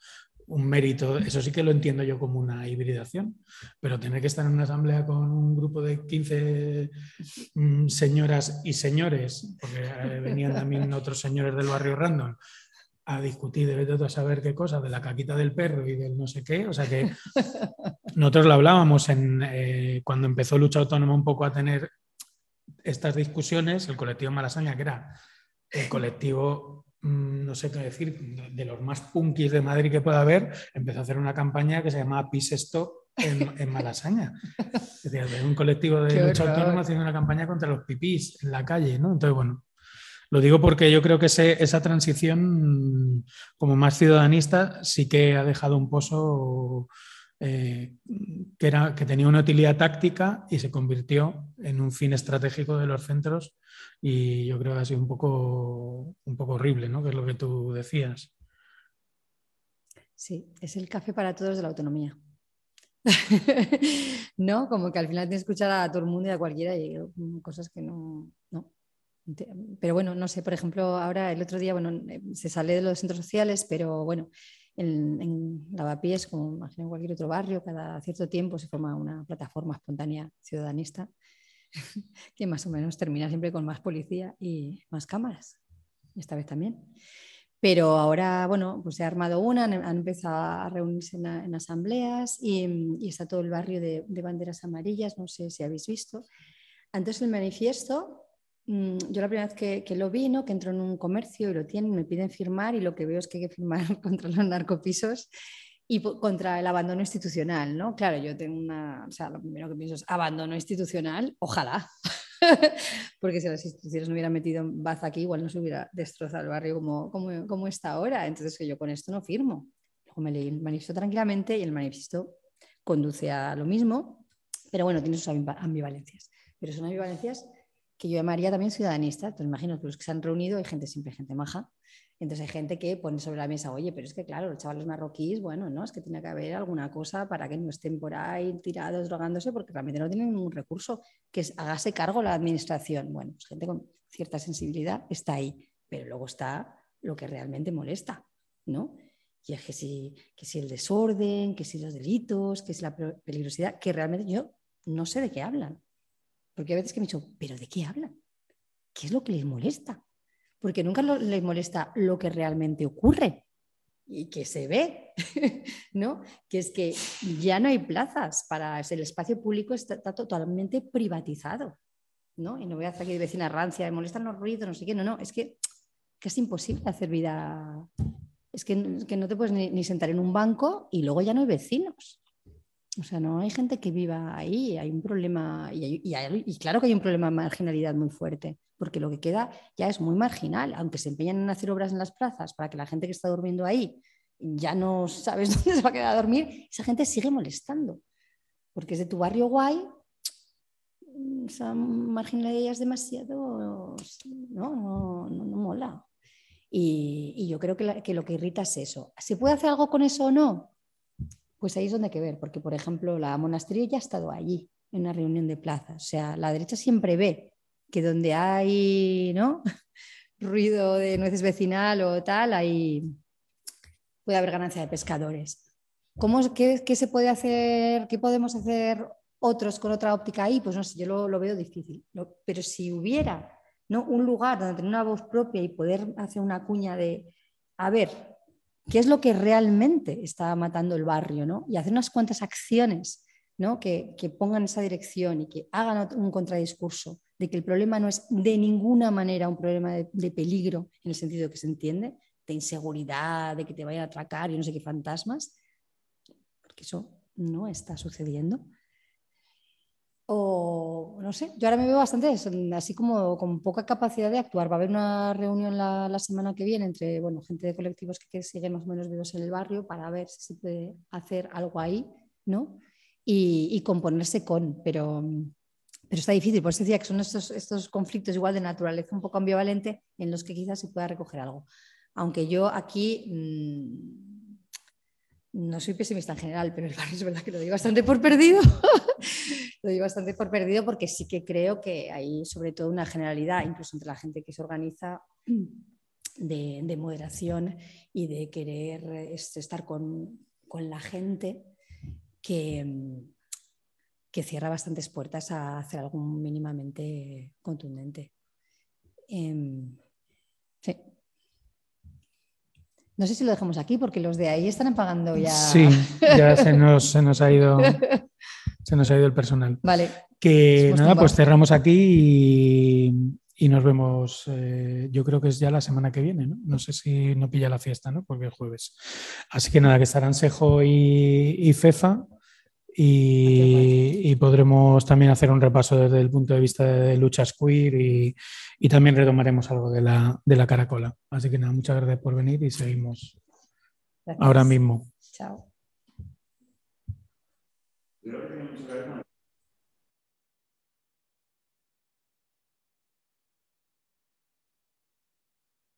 un, mérito, eso sí que lo entiendo yo como una hibridación, pero tener que estar en una asamblea con un grupo de 15 mm, señoras y señores, porque eh, venían también otros señores del barrio random, a discutir de todo a saber qué cosa, de la caquita del perro y del no sé qué. O sea que <laughs> nosotros lo hablábamos en, eh, cuando empezó Lucha Autónoma un poco a tener estas discusiones, el colectivo Malasaña, que era el colectivo, mmm, no sé qué decir, de los más punkis de Madrid que pueda haber, empezó a hacer una campaña que se llamaba Peace Stop en, en, Malasaña. <laughs> Es decir, un colectivo de qué lucha horror. autónoma haciendo una campaña contra los pipís en la calle, ¿no? Entonces, bueno, lo digo porque yo creo que ese, esa transición, como más ciudadanista, sí que ha dejado un pozo eh, que, era, que tenía una utilidad táctica y se convirtió en un fin estratégico de los centros. Y yo creo que ha sido un poco, un poco horrible, ¿no? Que es lo que tú decías. Sí, es el café para todos de la autonomía. <laughs> ¿No? Como que al final tienes que escuchar a todo el mundo y a cualquiera y cosas que no, no. Pero bueno, no sé, por ejemplo, ahora el otro día, bueno, eh, se sale de los centros sociales, pero bueno, en, en Lavapiés, como imagino en cualquier otro barrio, cada cierto tiempo se forma una plataforma espontánea ciudadanista <laughs> que más o menos termina siempre con más policía y más cámaras. Esta vez también. Pero ahora, bueno, pues se ha armado una, han, empezado a reunirse en, en asambleas y, y, está todo el barrio de, de banderas amarillas, no sé si habéis visto. Entonces el manifiesto yo la primera vez que, que, lo vi, ¿no? que entro en un comercio y lo tienen, me piden firmar y lo que veo es que hay que firmar <laughs> contra los narcopisos y contra el abandono institucional, ¿no? Claro, yo tengo una, o sea, lo primero que pienso es abandono institucional, ojalá, <laughs> porque si las instituciones no hubieran metido en baza aquí, igual no se hubiera destrozado el barrio como, como, como está ahora, entonces que yo con esto no firmo. Luego me leí el manifiesto tranquilamente y el manifiesto conduce a lo mismo, pero bueno, tiene sus ambivalencias, pero son ambivalencias que yo llamaría también ciudadanista. Entonces, imagino que los que se han reunido hay gente, siempre gente maja. Entonces hay gente que pone sobre la mesa, oye, pero es que claro, los chavales marroquíes, bueno, no, es que tiene que haber alguna cosa para que no estén por ahí tirados, drogándose, porque realmente no tienen ningún recurso, que es, hágase cargo la administración. Bueno, pues gente con cierta sensibilidad está ahí, pero luego está lo que realmente molesta, ¿no? Y es que si, que si el desorden, que si los delitos, que si la peligrosidad, que realmente yo no sé de qué hablan. Porque a veces que me dicho, ¿pero de qué hablan? ¿Qué es lo que les molesta? Porque nunca les molesta lo que realmente ocurre y que se ve, <laughs> ¿no? Que es que ya no hay plazas para el espacio público está, está totalmente privatizado, ¿no? Y no voy a hacer aquí de vecina rancia, me molestan los ruidos, no sé qué, no, no, es que, que es imposible hacer vida, es que, que no te puedes ni, ni sentar en un banco y luego ya no hay vecinos. O sea, no hay gente que viva ahí, hay un problema, y, claro que hay un problema de marginalidad muy fuerte, porque lo que queda ya es muy marginal, aunque se empeñan en hacer obras en las plazas para que la gente que está durmiendo ahí ya no sabes <laughs> dónde se va a quedar a dormir, esa gente sigue molestando, porque es de tu barrio guay, esa marginalidad es demasiado, no, no, no, mola. Y, yo creo que lo que irrita es eso. ¿Se puede hacer algo con eso o no? Pues ahí es donde hay que ver, porque por ejemplo la monasterio ya ha estado allí en una reunión de plazas. O sea, la derecha siempre ve que donde hay ¿no? <laughs> ruido de nueces vecinal o tal, ahí puede haber ganancia de pescadores. ¿Cómo, qué, qué, se puede hacer? ¿Qué podemos hacer otros con otra óptica ahí? Pues no sé, yo lo, veo difícil. pero si hubiera ¿no? un lugar donde tener una voz propia y poder hacer una cuña de, a ver, qué es lo que realmente está matando el barrio, ¿no? Y hacer unas cuantas acciones ¿no? que, pongan esa dirección y que hagan un contradiscurso de que el problema no es de ninguna manera un problema de, peligro en el sentido que se entiende, de inseguridad, de que te vayan a atracar y no sé qué fantasmas, porque eso no está sucediendo. O no sé, yo ahora me veo bastante así como con poca capacidad de actuar. Va a haber una reunión la, semana que viene entre bueno, gente de colectivos que, siguen más o menos vivos en el barrio para ver si se puede hacer algo ahí, ¿no? Y, componerse con, pero, pero está difícil. Por eso decía que son estos, estos conflictos igual de naturaleza un poco ambivalente en los que quizás se pueda recoger algo. Aunque yo aquí mm, no soy pesimista en general, pero el barrio es verdad que lo doy bastante por perdido. <laughs> lo doy bastante por perdido porque sí que creo que hay sobre todo una generalidad, incluso entre la gente que se organiza, de, moderación y de querer este, estar con, la gente que, que, cierra bastantes puertas a hacer algo mínimamente contundente. Em, no sé si lo dejamos aquí porque los de ahí están pagando ya. Sí, ya se nos, se nos ha ido <laughs> Se nos ha ido el personal. Vale. Que nada, pues cerramos aquí y, nos vemos, eh, yo creo que es ya la semana que viene, ¿no? No sé si no pilla la fiesta, ¿no? Porque es jueves. Así que nada, que estarán Sejo y, FEFA y, podremos también hacer un repaso desde el punto de vista de luchas queer y, también retomaremos algo de la, de la caracola. Así que nada, muchas gracias por venir y seguimos ahora mismo. Chao. Creo que tiene mucho que ver con